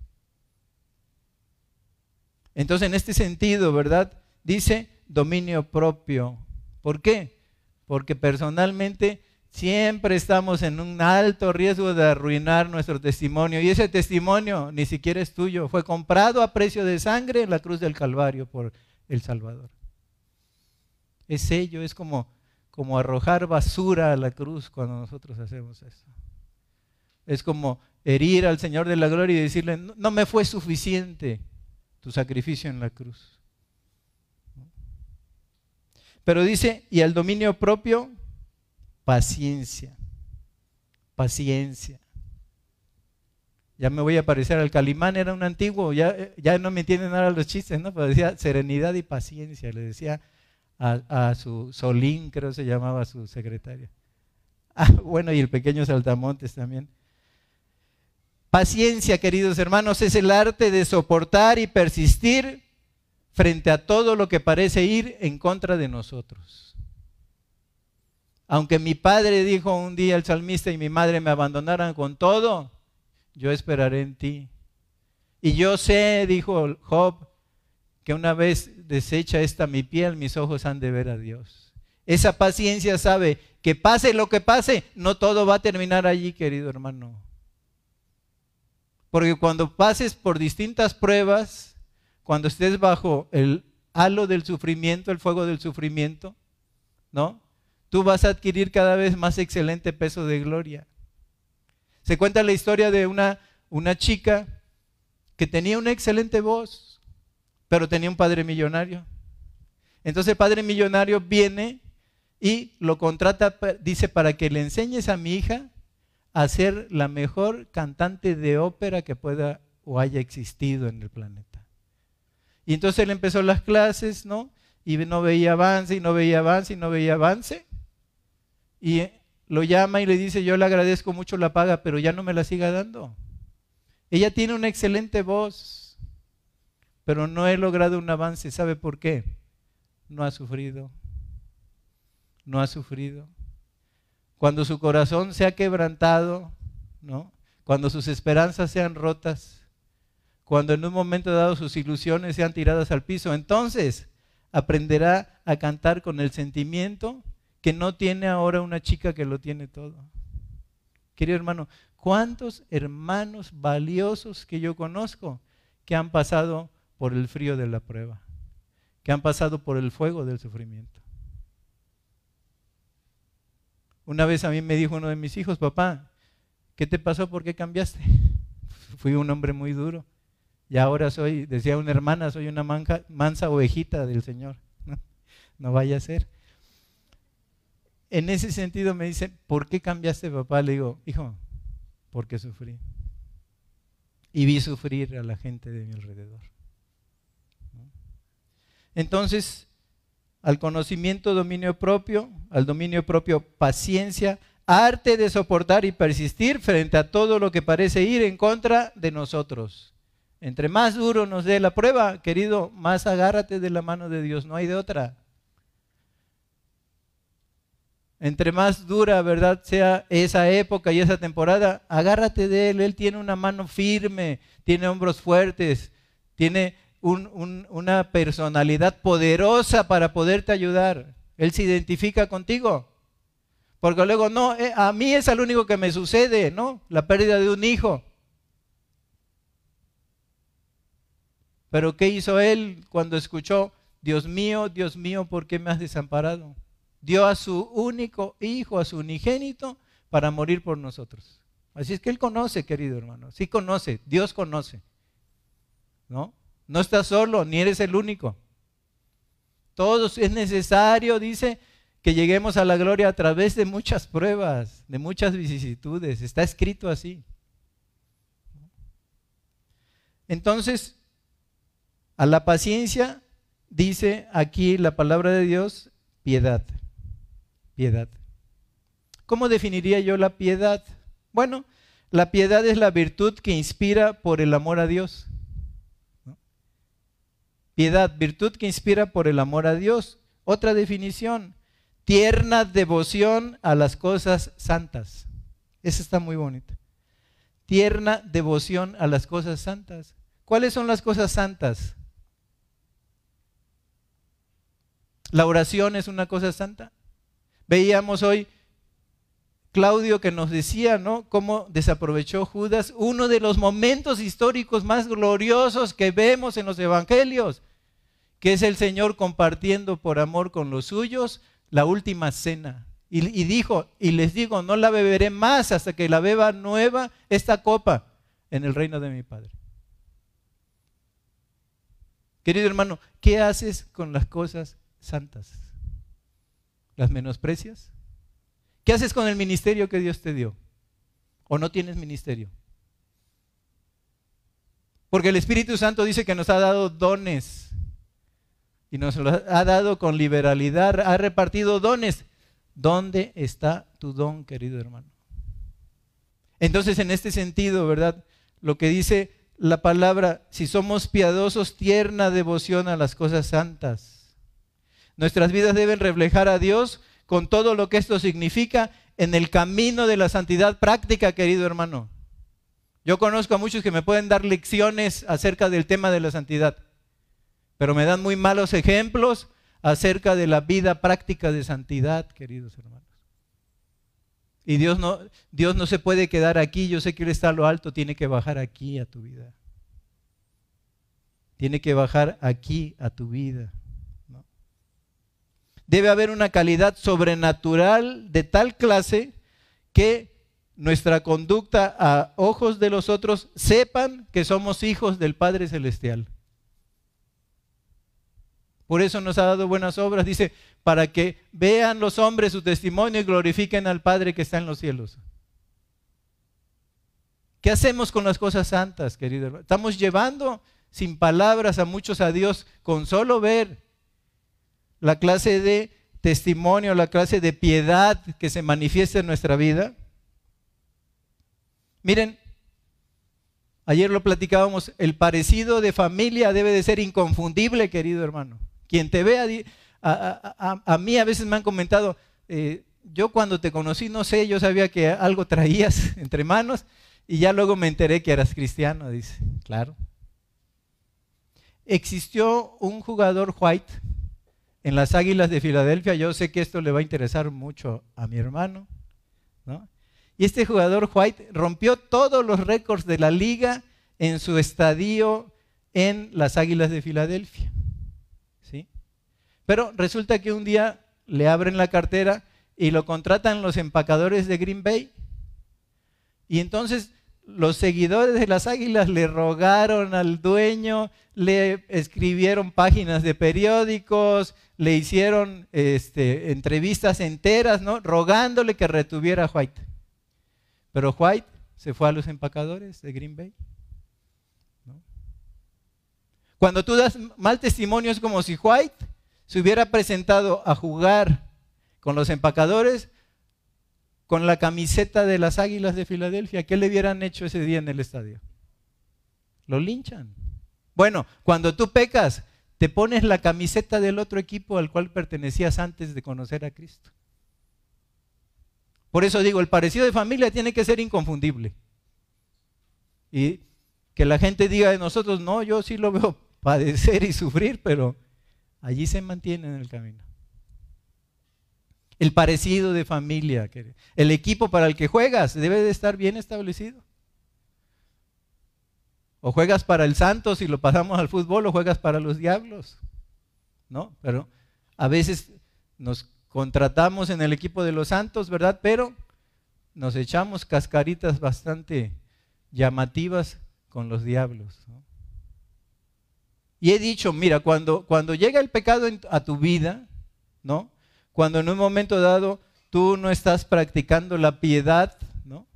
Entonces, en este sentido, ¿verdad? Dice dominio propio. ¿Por qué? Porque personalmente siempre estamos en un alto riesgo de arruinar nuestro testimonio. Y ese testimonio ni siquiera es tuyo. Fue comprado a precio de sangre en la cruz del Calvario por el Salvador. Es ello, es como, como arrojar basura a la cruz cuando nosotros hacemos eso. Es como herir al Señor de la gloria y decirle, no me fue suficiente tu sacrificio en la cruz. Pero dice, y al dominio propio, paciencia. Paciencia. Ya me voy a parecer al Calimán, era un antiguo, ya, ya no me entienden nada los chistes, ¿no? Pero decía serenidad y paciencia, le decía a, su Solín, creo se llamaba su secretaria. *laughs* Ah, bueno, y el pequeño Saltamontes también. Paciencia, queridos hermanos, es el arte de soportar y persistir frente a todo lo que parece ir en contra de nosotros. Aunque mi padre dijo un día el salmista y mi madre me abandonaran con todo, yo esperaré en ti. Y yo sé, dijo Job, que una vez deshecha esta mi piel, mis ojos han de ver a Dios. Esa paciencia sabe que pase lo que pase, no todo va a terminar allí, querido hermano. Porque cuando pases por distintas pruebas, cuando estés bajo el halo del sufrimiento, el fuego del sufrimiento, ¿no? Tú vas a adquirir cada vez más excelente peso de gloria. Se cuenta la historia de una, una chica que tenía una excelente voz, pero tenía un padre millonario. Entonces el padre millonario viene y lo contrata, dice, para que le enseñes a mi hija a ser la mejor cantante de ópera que pueda o haya existido en el planeta. Y entonces él empezó las clases, ¿no? Y no veía avance, y no veía avance, y no veía avance. Y lo llama y le dice, yo le agradezco mucho la paga, pero ya no me la siga dando. Ella tiene una excelente voz, pero no he logrado un avance. ¿Sabe por qué? No ha sufrido no ha sufrido. Cuando su corazón se ha quebrantado, ¿no? Cuando sus esperanzas sean rotas, cuando en un momento dado sus ilusiones sean tiradas al piso, entonces aprenderá a cantar con el sentimiento que no tiene ahora una chica que lo tiene todo. Querido hermano, ¿cuántos hermanos valiosos que yo conozco que han pasado por el frío de la prueba, que han pasado por el fuego del sufrimiento? Una vez a mí me dijo uno de mis hijos, papá, ¿qué te pasó? ¿Por qué cambiaste? *laughs* Fui un hombre muy duro. Y ahora soy, decía una hermana, soy una mansa ovejita del Señor. *laughs* No, vaya a ser. En ese sentido me dice, ¿por qué cambiaste, papá? Le digo, hijo, porque sufrí. Y vi sufrir a la gente de mi alrededor. Entonces, al conocimiento dominio propio, al dominio propio paciencia, arte de soportar y persistir frente a todo lo que parece ir en contra de nosotros. Entre más duro nos dé la prueba, querido, más agárrate de la mano de Dios, no hay de otra. Entre más dura, ¿verdad?, sea esa época y esa temporada, agárrate de Él. Él tiene una mano firme, tiene hombros fuertes, tiene una personalidad poderosa para poderte ayudar. Él se identifica contigo. Porque luego, no, eh, a mí es lo único que me sucede, ¿no? La pérdida de un hijo. Pero ¿qué hizo él cuando escuchó, Dios mío, Dios mío, ¿por qué me has desamparado? Dio a su único hijo, a su unigénito, para morir por nosotros. Así es que él conoce, querido hermano, sí conoce, Dios conoce. ¿No? No estás solo, ni eres el único. Todos es necesario, dice, que lleguemos a la gloria a través de muchas pruebas, de muchas vicisitudes. Está escrito así. Entonces, a la paciencia dice aquí la palabra de Dios, piedad. Piedad. ¿Cómo definiría yo la piedad? Bueno, la piedad es la virtud que inspira por el amor a Dios. Piedad, virtud que inspira por el amor a Dios. Otra definición, tierna devoción a las cosas santas. Esa está muy bonita. Tierna devoción a las cosas santas. ¿Cuáles son las cosas santas? La oración es una cosa santa. Veíamos hoy Claudio que nos decía, ¿no? Cómo desaprovechó Judas uno de los momentos históricos más gloriosos que vemos en los evangelios, que es el Señor compartiendo por amor con los suyos la última cena. Y, y dijo, y les digo, no la beberé más hasta que la beba nueva esta copa en el reino de mi Padre. Querido hermano, ¿qué haces con las cosas santas? ¿Las menosprecias? ¿Qué haces con el ministerio que Dios te dio? ¿O no tienes ministerio? Porque el Espíritu Santo dice que nos ha dado dones y nos lo ha dado con liberalidad, ha repartido dones. ¿Dónde está tu don, querido hermano? Entonces, en este sentido, ¿verdad? Lo que dice la palabra, si somos piadosos, tierna devoción a las cosas santas. Nuestras vidas deben reflejar a Dios con todo lo que esto significa en el camino de la santidad práctica, querido hermano. Yo conozco a muchos que me pueden dar lecciones acerca del tema de la santidad, pero me dan muy malos ejemplos acerca de la vida práctica de santidad, queridos hermanos. Y Dios no, Dios no se puede quedar aquí, yo sé que Él está a lo alto, tiene que bajar aquí a tu vida. Tiene que bajar aquí a tu vida. Debe haber una calidad sobrenatural de tal clase que nuestra conducta a ojos de los otros sepan que somos hijos del Padre Celestial. Por eso nos ha dado buenas obras, dice, para que vean los hombres su testimonio y glorifiquen al Padre que está en los cielos. ¿Qué hacemos con las cosas santas, querido Estamos llevando sin palabras a muchos a Dios con solo ver la clase de testimonio, la clase de piedad que se manifiesta en nuestra vida. Miren, ayer lo platicábamos, el parecido de familia debe de ser inconfundible, querido hermano. Quien te vea, a, mí a veces me han comentado, eh, yo cuando te conocí, no sé, yo sabía que algo traías *laughs* entre manos y ya luego me enteré que eras cristiano, dice, claro. Existió un jugador white en las Águilas de Filadelfia, yo sé que esto le va a interesar mucho a mi hermano, ¿no? Y este jugador White rompió todos los récords de la liga en su estadio en las Águilas de Filadelfia. ¿sí? Pero resulta que un día le abren la cartera y lo contratan los empacadores de Green Bay. Y entonces los seguidores de las Águilas le rogaron al dueño, le escribieron páginas de periódicos, le hicieron este, entrevistas enteras, ¿no? rogándole que retuviera a White. Pero White se fue a los empacadores de Green Bay. Cuando tú das mal testimonio es como si White se hubiera presentado a jugar con los empacadores con la camiseta de las Águilas de Filadelfia. ¿Qué le hubieran hecho ese día en el estadio? Lo linchan. Bueno, cuando tú pecas, te pones la camiseta del otro equipo al cual pertenecías antes de conocer a Cristo. Por eso digo, el parecido de familia tiene que ser inconfundible. Y que la gente diga de nosotros, no, yo sí lo veo padecer y sufrir, pero allí se mantiene en el camino. El parecido de familia, el equipo para el que juegas debe de estar bien establecido. O juegas para el Santos y lo pasamos al fútbol, o juegas para los diablos. ¿No? Pero a veces nos contratamos en el equipo de los santos, ¿verdad? Pero nos echamos cascaritas bastante llamativas con los diablos. Y he dicho, mira, cuando, cuando llega el pecado a tu vida, ¿no? Cuando en un momento dado tú no estás practicando la piedad, ¿no?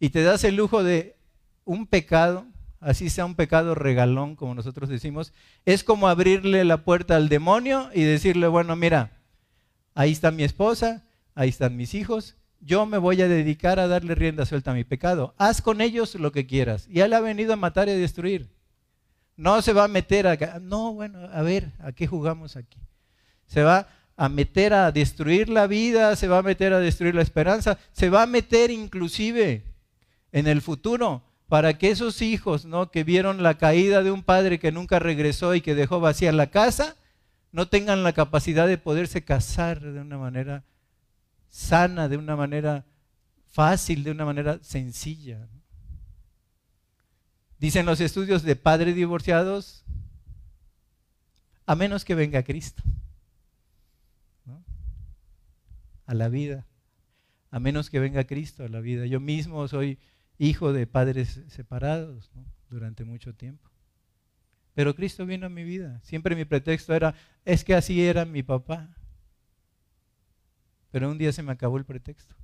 Y te das el lujo de un pecado, así sea un pecado regalón, como nosotros decimos, es como abrirle la puerta al demonio y decirle, bueno, mira, ahí está mi esposa, ahí están mis hijos, yo me voy a dedicar a darle rienda suelta a mi pecado. Haz con ellos lo que quieras. Y él ha venido a matar y a destruir. No se va a meter a... No, bueno, a ver, ¿a qué jugamos aquí? Se va a meter a destruir la vida, se va a meter a destruir la esperanza, se va a meter inclusive en el futuro para que esos hijos, ¿no? que vieron la caída de un padre que nunca regresó y que dejó vacía la casa, no tengan la capacidad de poderse casar de una manera sana, de una manera fácil, de una manera sencilla. Dicen los estudios de padres divorciados, a menos que venga Cristo a la vida, a menos que venga Cristo a la vida. Yo mismo soy hijo de padres separados durante mucho tiempo. Pero Cristo vino a mi vida. Siempre mi pretexto era, es que así era mi papá. Pero un día se me acabó el pretexto.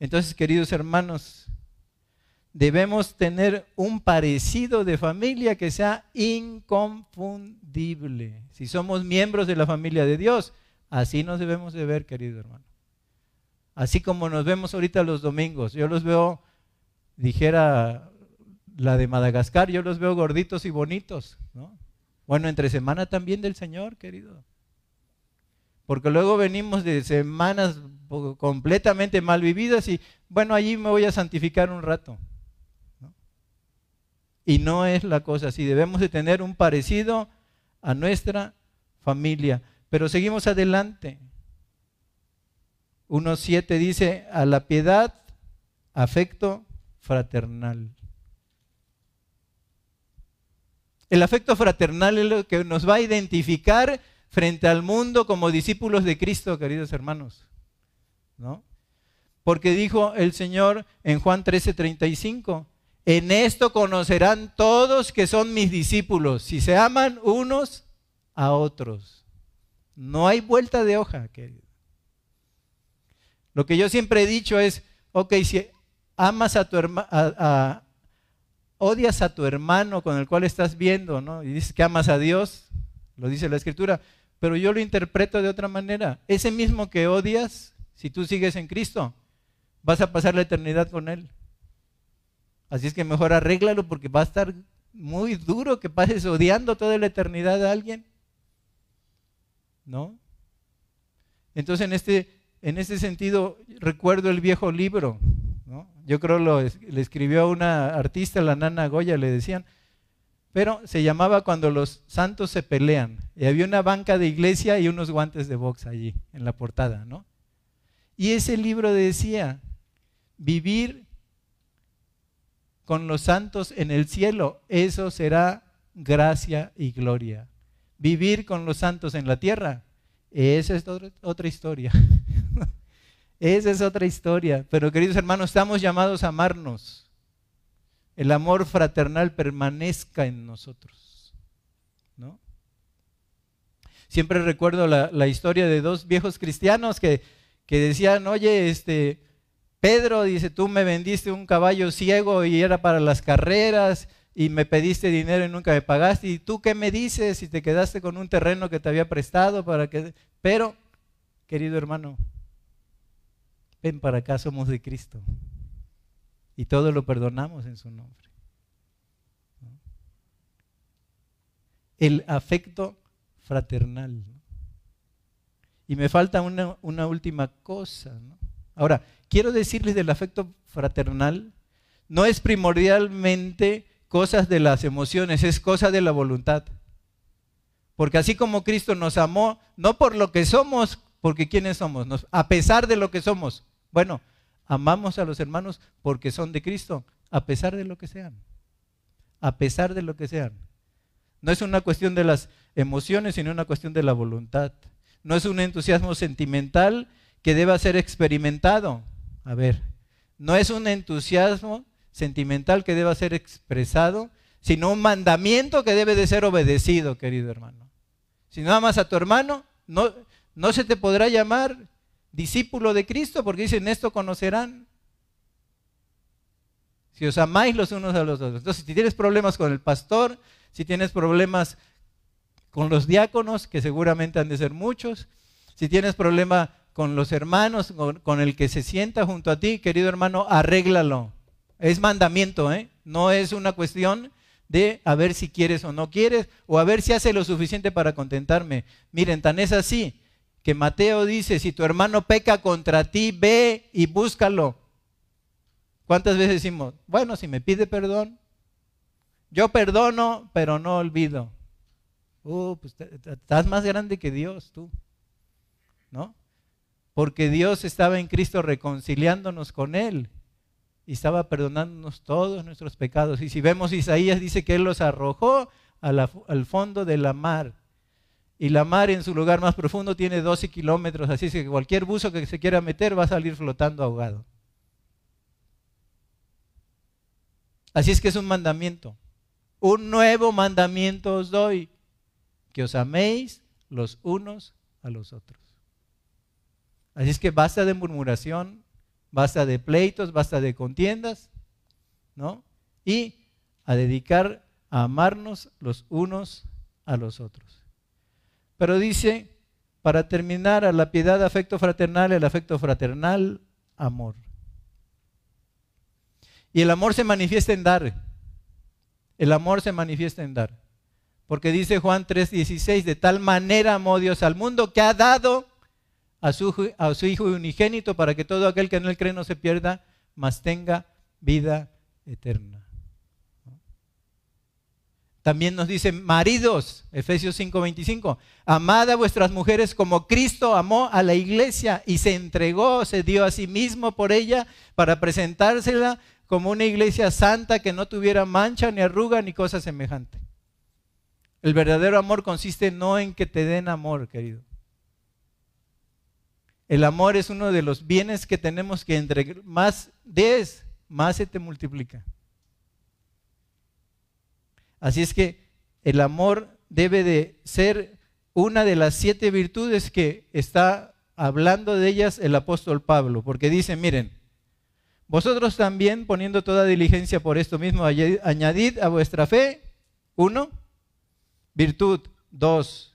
Entonces, queridos hermanos, debemos tener un parecido de familia que sea inconfundible. Si somos miembros de la familia de Dios, así nos debemos de ver, querido hermano. Así como nos vemos ahorita los domingos. Yo los veo, dijera la de Madagascar, yo los veo gorditos y bonitos, ¿no? Bueno, entre semana también del Señor, querido. Porque luego venimos de semanas completamente mal vividas y bueno, allí me voy a santificar un rato. Y no es la cosa así. Debemos de tener un parecido a nuestra familia. Pero seguimos adelante. 1.7 dice, a la piedad, afecto fraternal. El afecto fraternal es lo que nos va a identificar frente al mundo como discípulos de Cristo, queridos hermanos. ¿No? Porque dijo el Señor en Juan 13:35, en esto conocerán todos que son mis discípulos, si se aman unos a otros. No hay vuelta de hoja, querido. Lo que yo siempre he dicho es, ok, si amas a tu hermano, odias a tu hermano con el cual estás viendo, ¿no? Y dices que amas a Dios, lo dice la Escritura, pero yo lo interpreto de otra manera. Ese mismo que odias, si tú sigues en Cristo, vas a pasar la eternidad con Él. Así es que mejor arréglalo porque va a estar muy duro que pases odiando toda la eternidad a alguien. ¿No? Entonces en este, en este sentido recuerdo el viejo libro. Yo creo lo le escribió una artista, la nana Goya, le decían, pero se llamaba Cuando los santos se pelean. Y había una banca de iglesia y unos guantes de box allí, en la portada, ¿no? Y ese libro decía, vivir con los santos en el cielo, eso será gracia y gloria. Vivir con los santos en la tierra, esa es otra historia. *laughs* esa es otra historia. Pero queridos hermanos, estamos llamados a amarnos el amor fraternal permanezca en nosotros. ¿no? Siempre recuerdo la, historia de dos viejos cristianos que, que, decían, oye, este, Pedro dice, tú me vendiste un caballo ciego y era para las carreras y me pediste dinero y nunca me pagaste. ¿Y tú qué me dices si te quedaste con un terreno que te había prestado para que... Pero, querido hermano, ven para acá, somos de Cristo y todo lo perdonamos en su nombre. El afecto fraternal. Y me falta una, última cosa. Ahora, quiero decirles del afecto fraternal, no es primordialmente cosas de las emociones, es cosa de la voluntad. Porque así como Cristo nos amó, no por lo que somos, porque quiénes somos, a pesar de lo que somos. Bueno, amamos a los hermanos porque son de Cristo, a pesar de lo que sean. A pesar de lo que sean. No es una cuestión de las emociones, sino una cuestión de la voluntad. No es un entusiasmo sentimental que deba ser experimentado. A ver, no es un entusiasmo sentimental que deba ser expresado, sino un mandamiento que debe de ser obedecido, querido hermano. Si no amas a tu hermano, no, no se te podrá llamar discípulo de Cristo, porque dicen, esto conocerán. Si os amáis los unos a los otros. Entonces, si tienes problemas con el pastor, si tienes problemas con los diáconos, que seguramente han de ser muchos, si tienes problema con los hermanos, con, el que se sienta junto a ti, querido hermano, arréglalo. Es mandamiento, ¿eh? No es una cuestión de a ver si quieres o no quieres, o a ver si hace lo suficiente para contentarme. Miren, tan es así que Mateo dice, si tu hermano peca contra ti, ve y búscalo. ¿Cuántas veces decimos, bueno, si me pide perdón, yo perdono, pero no olvido? Uh, pues estás más grande que Dios, tú. ¿No? Porque Dios estaba en Cristo reconciliándonos con Él y estaba perdonándonos todos nuestros pecados. Y si vemos Isaías, dice que Él los arrojó al fondo de la mar y la mar en su lugar más profundo tiene 12 kilómetros, así que cualquier buzo que se quiera meter va a salir flotando ahogado. Así es que es un mandamiento. Un nuevo mandamiento os doy, que os améis los unos a los otros. Así es que basta de murmuración, basta de pleitos, basta de contiendas, ¿no? Y a dedicar a amarnos los unos a los otros. Pero dice, para terminar, a la piedad, afecto fraternal, el afecto fraternal, amor. Y el amor se manifiesta en dar. El amor se manifiesta en dar. Porque dice Juan 3:16, de tal manera amó Dios al mundo que ha dado a su, Hijo unigénito para que todo aquel que en él cree no se pierda, mas tenga vida eterna. También nos dice, maridos, Efesios 5:25, amad a vuestras mujeres como Cristo amó a la iglesia y se entregó, se dio a sí mismo por ella para presentársela como una iglesia santa que no tuviera mancha ni arruga ni cosa semejante. El verdadero amor consiste no en que te den amor, querido. El amor es uno de los bienes que tenemos que entre más des, más se te multiplica. Así es que el amor debe de ser una de las siete virtudes que está hablando de ellas el apóstol Pablo, porque dice, miren, vosotros también poniendo toda diligencia por esto mismo, añadid a vuestra fe, uno, virtud, dos,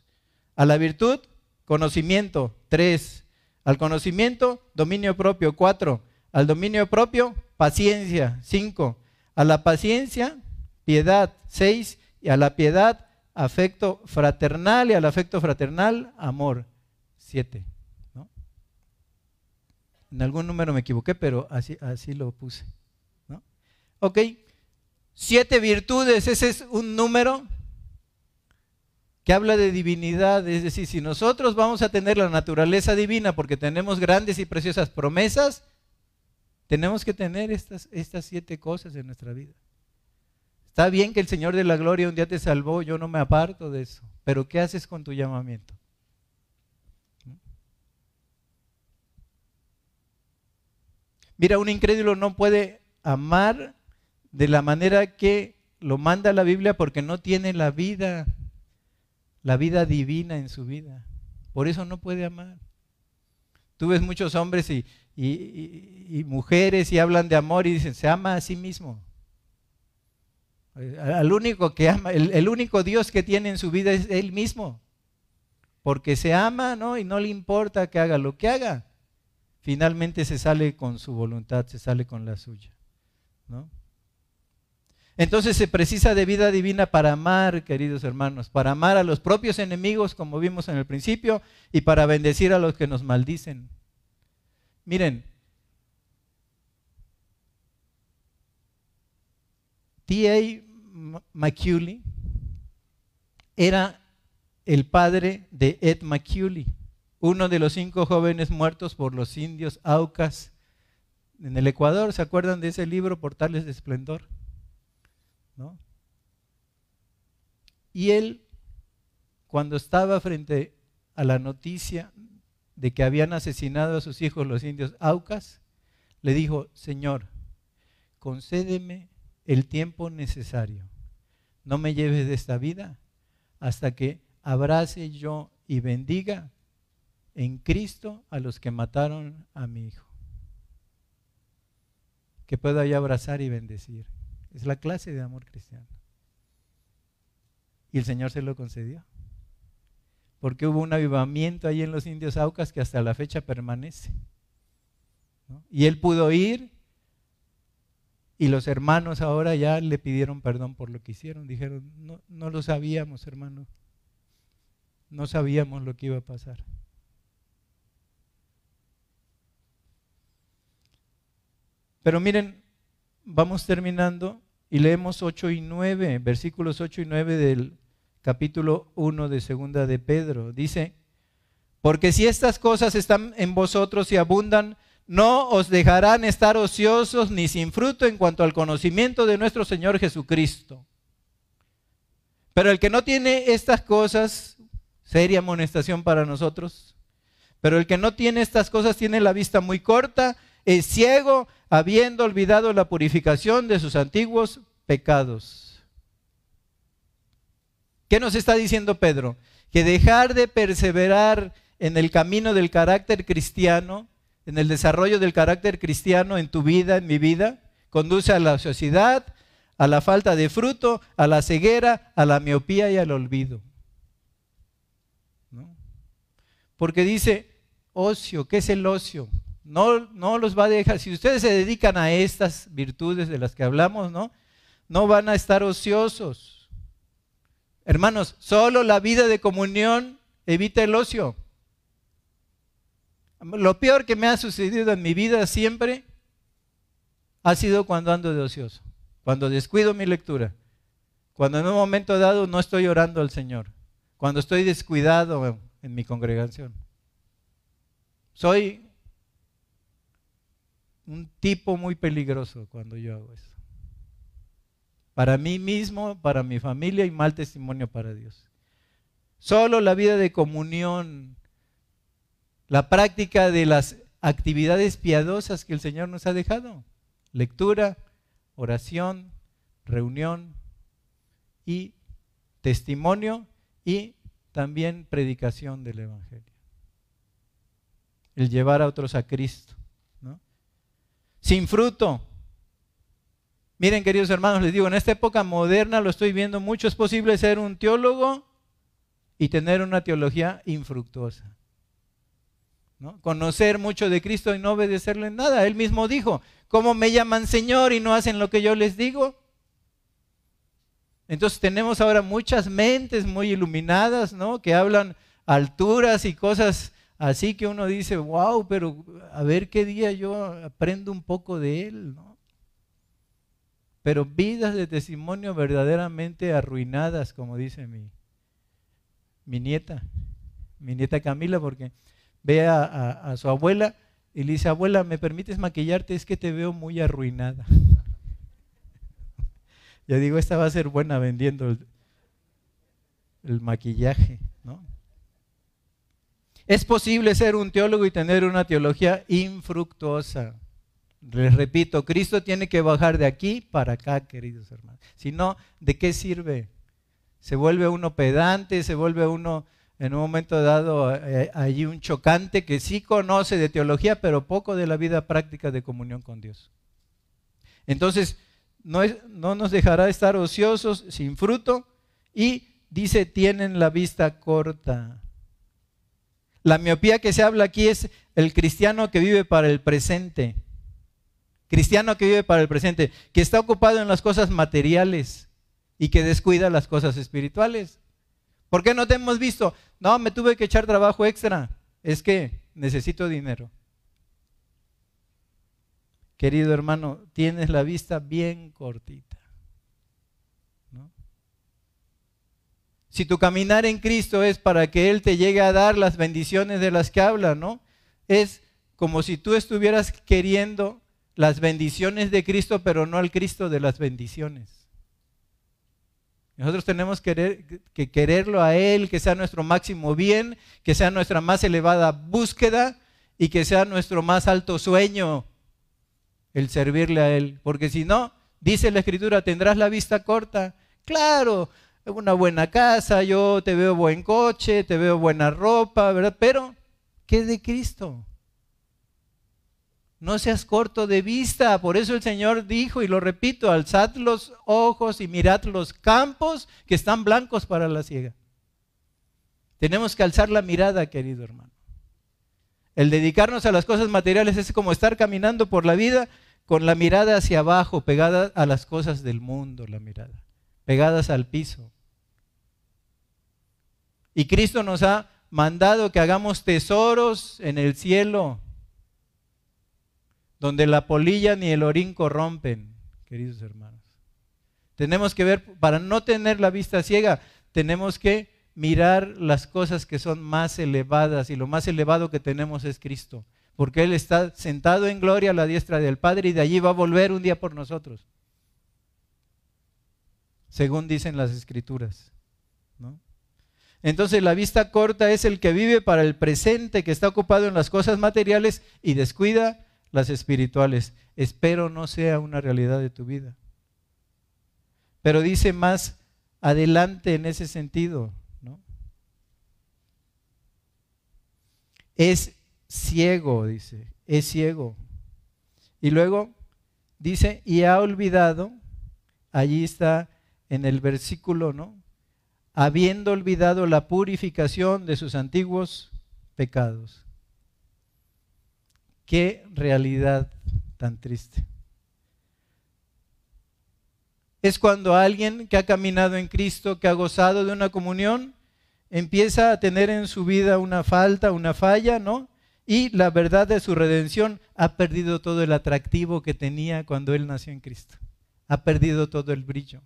a la virtud, conocimiento, tres, al conocimiento, dominio propio, cuatro, al dominio propio, paciencia, cinco, a la paciencia, piedad, seis, y a la piedad, afecto fraternal, y al afecto fraternal, amor, siete. En algún número me equivoqué, pero así, así lo puse. ¿no? Ok, siete virtudes, ese es un número que habla de divinidad, es decir, si nosotros vamos a tener la naturaleza divina porque tenemos grandes y preciosas promesas, tenemos que tener estas, estas siete cosas en nuestra vida. Está bien que el Señor de la Gloria un día te salvó, yo no me aparto de eso, pero ¿qué haces con tu llamamiento? Mira, un incrédulo no puede amar de la manera que lo manda la Biblia porque no tiene la vida, la vida divina en su vida. Por eso no puede amar. Tú ves muchos hombres y, y mujeres y hablan de amor y dicen, se ama a sí mismo. Único que ama, el, único Dios que tiene en su vida es Él mismo. Porque se ama, ¿no? Y no le importa que haga lo que haga. Finalmente se sale con su voluntad, se sale con la suya. ¿no? Entonces se precisa de vida divina para amar, queridos hermanos, para amar a los propios enemigos, como vimos en el principio, y para bendecir a los que nos maldicen. Miren, T.A. McCully era el padre de Ed McCully, uno de los cinco jóvenes muertos por los indios Aucas en el Ecuador. ¿Se acuerdan de ese libro, Portales de Esplendor? Y él, cuando estaba frente a la noticia de que habían asesinado a sus hijos los indios Aucas, le dijo, Señor, concédeme el tiempo necesario. No me lleves de esta vida hasta que abrace yo y bendiga en Cristo a los que mataron a mi hijo. Que pueda yo abrazar y bendecir. Es la clase de amor cristiano. Y el Señor se lo concedió. Porque hubo un avivamiento ahí en los indios Aucas que hasta la fecha permanece. Y él pudo ir y los hermanos ahora ya le pidieron perdón por lo que hicieron. Dijeron, no, no lo sabíamos, hermano. No sabíamos lo que iba a pasar. Pero miren, vamos terminando y leemos 8 y 9, versículos 8 y 9 del capítulo 1 de segunda de Pedro. Dice, porque si estas cosas están en vosotros y abundan, no os dejarán estar ociosos ni sin fruto en cuanto al conocimiento de nuestro Señor Jesucristo. Pero el que no tiene estas cosas, seria amonestación para nosotros, pero el que no tiene estas cosas tiene la vista muy corta, es ciego, habiendo olvidado la purificación de sus antiguos pecados. ¿Qué nos está diciendo Pedro? Que dejar de perseverar en el camino del carácter cristiano en el desarrollo del carácter cristiano en tu vida, en mi vida, conduce a la ociosidad, a la falta de fruto, a la ceguera, a la miopía y al olvido. Porque dice, ocio, ¿qué es el ocio? No, no los va a dejar, si ustedes se dedican a estas virtudes de las que hablamos, ¿no? No van a estar ociosos. Hermanos, solo la vida de comunión evita el ocio. Lo peor que me ha sucedido en mi vida siempre ha sido cuando ando de ocioso, cuando descuido mi lectura, cuando en un momento dado no estoy orando al Señor, cuando estoy descuidado en mi congregación. Soy un tipo muy peligroso cuando yo hago eso. Para mí mismo, para mi familia y mal testimonio para Dios. Solo la vida de comunión, la práctica de las actividades piadosas que el Señor nos ha dejado. Lectura, oración, reunión y testimonio y también predicación del Evangelio. El llevar a otros a Cristo. Sin fruto. Miren, queridos hermanos, les digo, en esta época moderna lo estoy viendo mucho. Es posible ser un teólogo y tener una teología infructuosa. Conocer mucho de Cristo y no obedecerle en nada. Él mismo dijo, ¿cómo me llaman Señor y no hacen lo que yo les digo? Entonces tenemos ahora muchas mentes muy iluminadas, ¿no? Que hablan alturas y cosas así que uno dice, wow, pero a ver qué día yo aprendo un poco de él, ¿no? Pero vidas de testimonio verdaderamente arruinadas, como dice mi, mi nieta, mi nieta Camila, porque ve a, su abuela y le dice, abuela, ¿me permites maquillarte? Es que te veo muy arruinada. *laughs* Yo digo, esta va a ser buena vendiendo el, maquillaje, ¿no? Es posible ser un teólogo y tener una teología infructuosa. Les repito, Cristo tiene que bajar de aquí para acá, queridos hermanos. Si no, ¿de qué sirve? Se vuelve uno pedante, se vuelve uno en un momento dado eh, allí un chocante que sí conoce de teología, pero poco de la vida práctica de comunión con Dios. Entonces, no, no nos dejará estar ociosos, sin fruto, y dice, tienen la vista corta. La miopía que se habla aquí es el cristiano que vive para el presente. Cristiano que vive para el presente, que está ocupado en las cosas materiales y que descuida las cosas espirituales. ¿Por qué no te hemos visto? No, me tuve que echar trabajo extra. Es que necesito dinero querido hermano, tienes la vista bien cortita. Si tu caminar en Cristo es para que Él te llegue a dar las bendiciones de las que habla, ¿no? Es como si tú estuvieras queriendo las bendiciones de Cristo, pero no al Cristo de las bendiciones. Nosotros tenemos que, que quererlo a Él, que sea nuestro máximo bien, que sea nuestra más elevada búsqueda y que sea nuestro más alto sueño el servirle a Él. Porque si no, dice la Escritura, tendrás la vista corta. Claro, una buena casa, yo te veo buen coche, te veo buena ropa, ¿verdad? Pero, ¿qué de Cristo? No seas corto de vista. Por eso el Señor dijo, y lo repito, alzad los ojos y mirad los campos que están blancos para la ciega. Tenemos que alzar la mirada, querido hermano. El dedicarnos a las cosas materiales es como estar caminando por la vida con la mirada hacia abajo, pegada a las cosas del mundo, la mirada, pegadas al piso. Y Cristo nos ha mandado que hagamos tesoros en el cielo, donde la polilla ni el orín corrompen, queridos hermanos. Tenemos que ver, para no tener la vista ciega, tenemos que mirar las cosas que son más elevadas y lo más elevado que tenemos es Cristo, porque Él está sentado en gloria a la diestra del Padre y de allí va a volver un día por nosotros, según dicen las escrituras. Entonces la vista corta es el que vive para el presente, que está ocupado en las cosas materiales y descuida las espirituales. Espero no sea una realidad de tu vida. Pero dice más adelante en ese sentido, es ciego, dice, es ciego. Y luego dice, y ha olvidado, allí está en el versículo, ¿no? Habiendo olvidado la purificación de sus antiguos pecados. Qué realidad tan triste. Es cuando alguien que ha caminado en Cristo, que ha gozado de una comunión, empieza a tener en su vida una falta, una falla, ¿no? y la verdad de su redención, ha perdido todo el atractivo que tenía cuando él nació en Cristo. Ha perdido todo el brillo.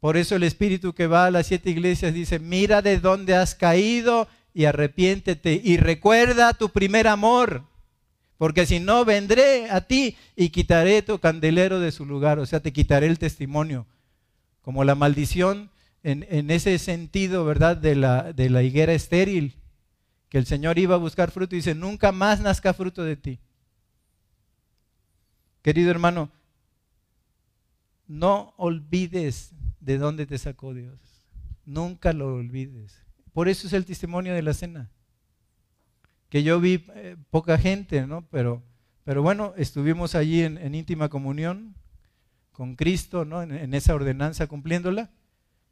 Por eso el Espíritu que va a las siete iglesias dice, mira de dónde has caído y arrepiéntete y recuerda tu primer amor, porque si no vendré a ti y quitaré tu candelero de su lugar, o sea, te quitaré el testimonio, como la maldición en, ese sentido, ¿verdad?, de la, de la higuera estéril, que el Señor iba a buscar fruto y dice, nunca más nazca fruto de ti. Querido hermano, no olvides de dónde te sacó Dios. Nunca lo olvides. Por eso es el testimonio de la cena. Que yo vi eh, poca gente, ¿no? Pero, pero bueno, estuvimos allí en, íntima comunión con Cristo, ¿no? En, esa ordenanza cumpliéndola.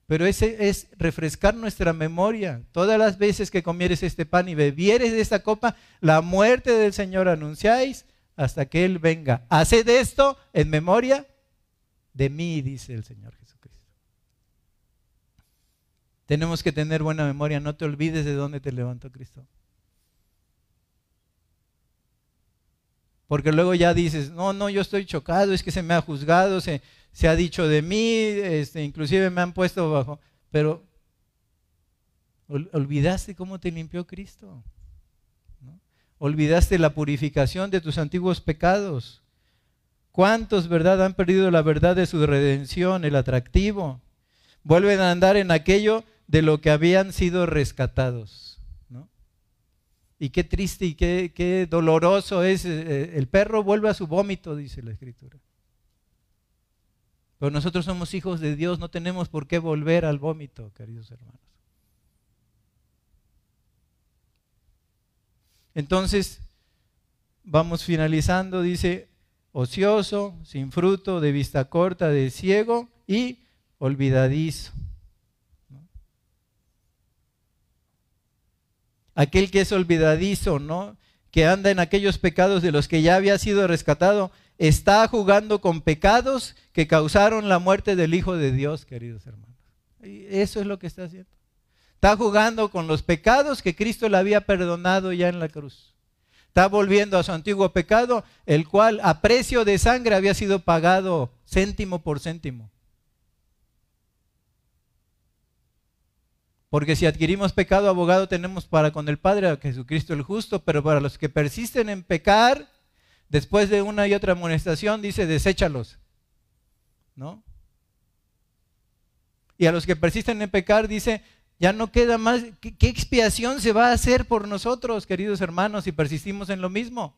Pero ese es refrescar nuestra memoria. Todas las veces que comieres este pan y bebieres de esta copa, la muerte del Señor anunciáis hasta que Él venga. Haced esto en memoria de mí, dice el Señor. Tenemos que tener buena memoria, no te olvides de dónde te levantó Cristo. Porque luego ya dices, no, no, yo estoy chocado, es que se me ha juzgado, se, se ha dicho de mí, este, inclusive me han puesto bajo. Pero olvidaste cómo te limpió Cristo. Olvidaste la purificación de tus antiguos pecados. ¿Cuántos, verdad, han perdido la verdad de su redención, el atractivo? Vuelven a andar en aquello de lo que habían sido rescatados. ¿no? Y qué triste y qué, doloroso es. Eh, eh, el perro vuelve a su vómito, dice la escritura. Pero nosotros somos hijos de Dios, no tenemos por qué volver al vómito, queridos hermanos. Entonces, vamos finalizando, dice, ocioso, sin fruto, de vista corta, de ciego y olvidadizo. Aquel que es olvidadizo, ¿no? Que anda en aquellos pecados de los que ya había sido rescatado, está jugando con pecados que causaron la muerte del Hijo de Dios, queridos hermanos. Y eso es lo que está haciendo. Está jugando con los pecados que Cristo le había perdonado ya en la cruz. Está volviendo a su antiguo pecado, el cual a precio de sangre había sido pagado céntimo por céntimo. Porque si adquirimos pecado, abogado tenemos para con el Padre a Jesucristo el justo, pero para los que persisten en pecar, después de una y otra amonestación, dice, deséchalos. ¿No? Y a los que persisten en pecar, dice, ya no queda más, ¿qué, ¿qué, expiación se va a hacer por nosotros, queridos hermanos, si persistimos en lo mismo?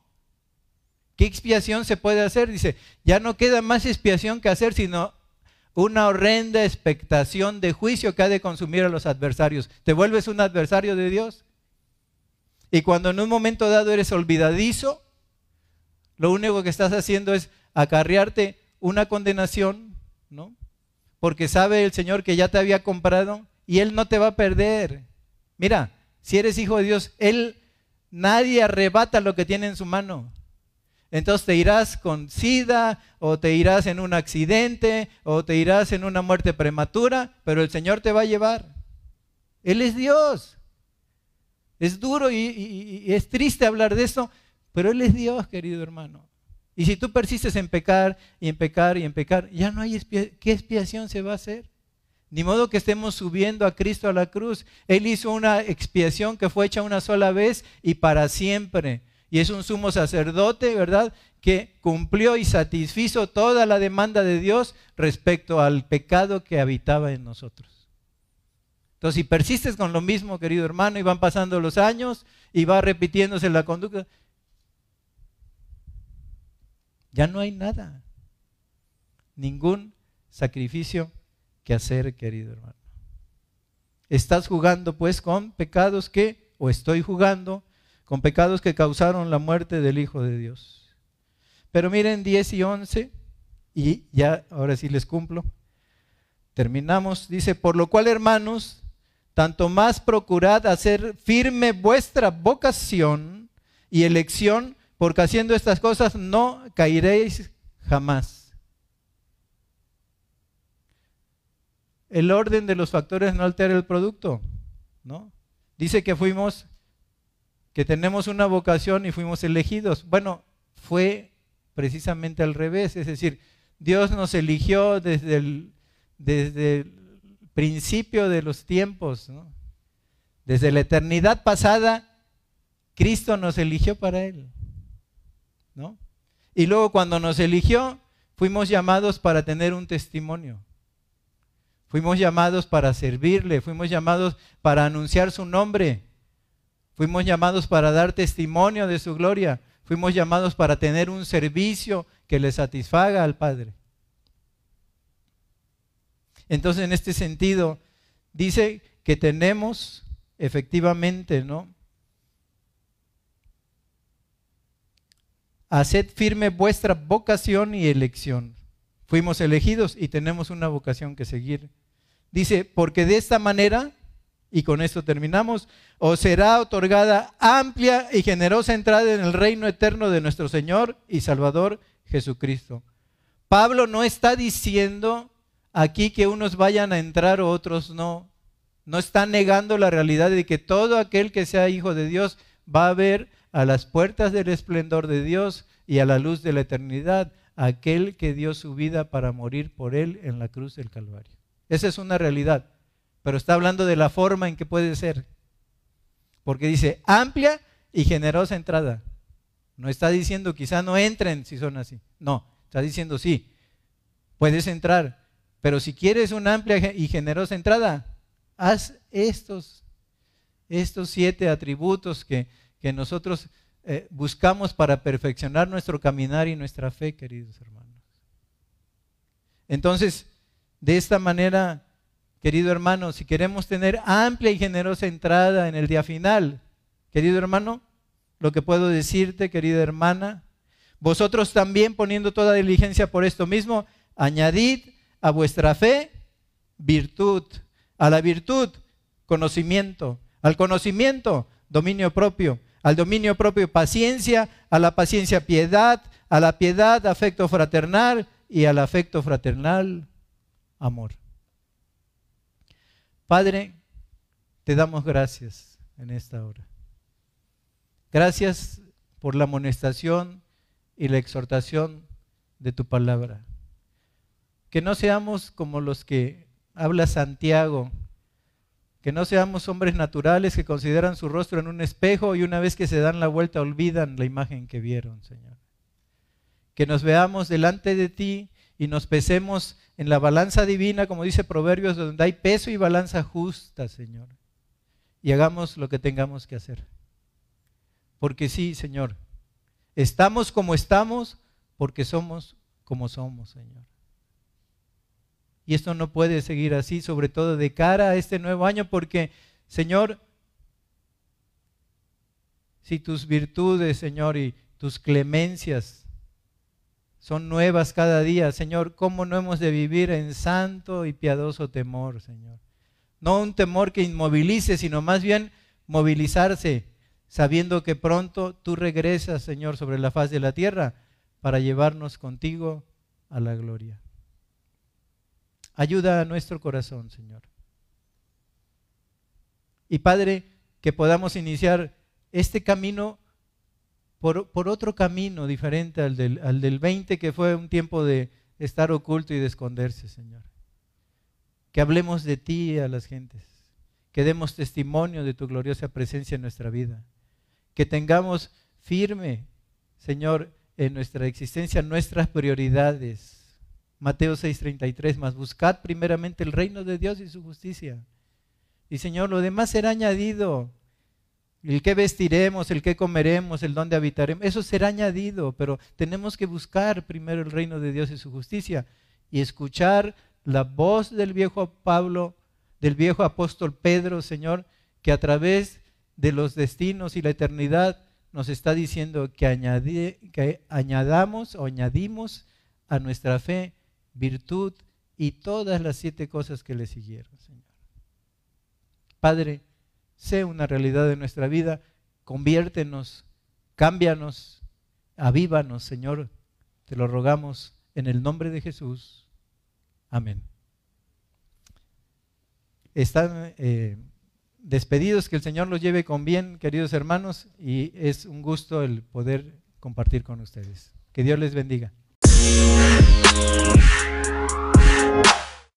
¿Qué expiación se puede hacer? Dice, ya no queda más expiación que hacer, sino una horrenda expectación de juicio que ha de consumir a los adversarios. ¿Te vuelves un adversario de Dios? Y cuando en un momento dado eres olvidadizo, lo único que estás haciendo es acarrearte una condenación, ¿no? Porque sabe el Señor que ya te había comprado y Él no te va a perder. Mira, si eres hijo de Dios, Él, nadie arrebata lo que tiene en su mano. Entonces te irás con sida o te irás en un accidente o te irás en una muerte prematura, pero el Señor te va a llevar. Él es Dios. Es duro y, es triste hablar de eso, pero Él es Dios, querido hermano. Y si tú persistes en pecar y en pecar y en pecar, ya no hay. ¿Qué expiación se va a hacer? Ni modo que estemos subiendo a Cristo a la cruz. Él hizo una expiación que fue hecha una sola vez y para siempre y es un sumo sacerdote, ¿verdad? Que cumplió y satisfizo toda la demanda de Dios respecto al pecado que habitaba en nosotros. Entonces, si persistes con lo mismo, querido hermano, y van pasando los años y va repitiéndose la conducta, ya no hay nada, ningún sacrificio que hacer, querido hermano. Estás jugando pues con pecados que, o estoy jugando con pecados que causaron la muerte del Hijo de Dios. Pero miren 10 y 11, y ya ahora sí les cumplo. Terminamos, dice, por lo cual hermanos, tanto más procurad hacer firme vuestra vocación y elección, porque haciendo estas cosas no caeréis jamás. El orden de los factores no altera el producto, ¿no? Dice que fuimos que tenemos una vocación y fuimos elegidos. Bueno, fue precisamente al revés, es decir, Dios nos eligió desde el, desde principio de los tiempos, desde la eternidad pasada, Cristo nos eligió para Él. ¿no? Y luego cuando nos eligió, fuimos llamados para tener un testimonio. Fuimos llamados para servirle, fuimos llamados para anunciar su nombre, fuimos llamados para dar testimonio de su gloria, fuimos llamados para tener un servicio que le satisfaga al Padre. Entonces, en este sentido, dice que tenemos efectivamente, ¿no? Haced firme vuestra vocación y elección. Fuimos elegidos y tenemos una vocación que seguir. Dice, porque de esta manera, y con esto terminamos, os será otorgada amplia y generosa entrada en el reino eterno de nuestro Señor y Salvador Jesucristo. Pablo no está diciendo aquí que unos vayan a entrar o otros no. No está negando la realidad de que todo aquel que sea hijo de Dios va a ver a las puertas del esplendor de Dios y a la luz de la eternidad aquel que dio su vida para morir por él en la cruz del Calvario. Esa es una realidad, pero está hablando de la forma en que puede ser. Porque dice amplia y generosa entrada. No está diciendo quizá no entren si son así. No, está diciendo sí, puedes entrar. Pero si quieres una amplia y generosa entrada, haz estos, estos siete atributos que, que nosotros eh, buscamos para perfeccionar nuestro caminar y nuestra fe, queridos hermanos. Entonces, de esta manera, querido hermano, si queremos tener amplia y generosa entrada en el día final, querido hermano, lo que puedo decirte, querida hermana, vosotros también poniendo toda diligencia por esto mismo, añadid a vuestra fe virtud, a la virtud conocimiento, al conocimiento dominio propio, al dominio propio paciencia, a la paciencia piedad, a la piedad afecto fraternal y al afecto fraternal amor. Padre, te damos gracias en esta hora. Gracias por la amonestación y la exhortación de tu palabra. Que no seamos como los que habla Santiago, que no seamos hombres naturales que consideran su rostro en un espejo y una vez que se dan la vuelta olvidan la imagen que vieron, Señor. Que nos veamos delante de ti y nos pesemos en la balanza divina, como dice Proverbios, donde hay peso y balanza justa, Señor. Y hagamos lo que tengamos que hacer. Porque sí, Señor, estamos como estamos porque somos como somos, Señor. Y esto no puede seguir así, sobre todo de cara a este nuevo año, porque, Señor, si tus virtudes, Señor, y tus clemencias son nuevas cada día. Señor, ¿cómo no hemos de vivir en santo y piadoso temor, Señor? No un temor que inmovilice, sino más bien movilizarse, sabiendo que pronto tú regresas, Señor, sobre la faz de la tierra para llevarnos contigo a la gloria. Ayuda a nuestro corazón, Señor. Y Padre, que podamos iniciar este camino por, otro camino diferente al del, al del 20, que fue un tiempo de estar oculto y de esconderse, Señor. Que hablemos de ti a las gentes, que demos testimonio de tu gloriosa presencia en nuestra vida, que tengamos firme, Señor, en nuestra existencia nuestras prioridades. Mateo 6:33, más buscad primeramente el reino de Dios y su justicia. Y Señor, lo demás será añadido el que vestiremos, el que comeremos, el dónde habitaremos, eso será añadido, pero tenemos que buscar primero el reino de Dios y su justicia y escuchar la voz del viejo Pablo, del viejo apóstol Pedro, Señor, que a través de los destinos y la eternidad nos está diciendo que, que añadamos o añadimos a nuestra fe virtud y todas las siete cosas que le siguieron, Señor. Padre, sea una realidad de nuestra vida. Conviértenos, cámbianos, avívanos, Señor. Te lo rogamos en el nombre de Jesús. Amén. Están eh, despedidos, que el Señor los lleve con bien, queridos hermanos, y es un gusto el poder compartir con ustedes. Que Dios les bendiga.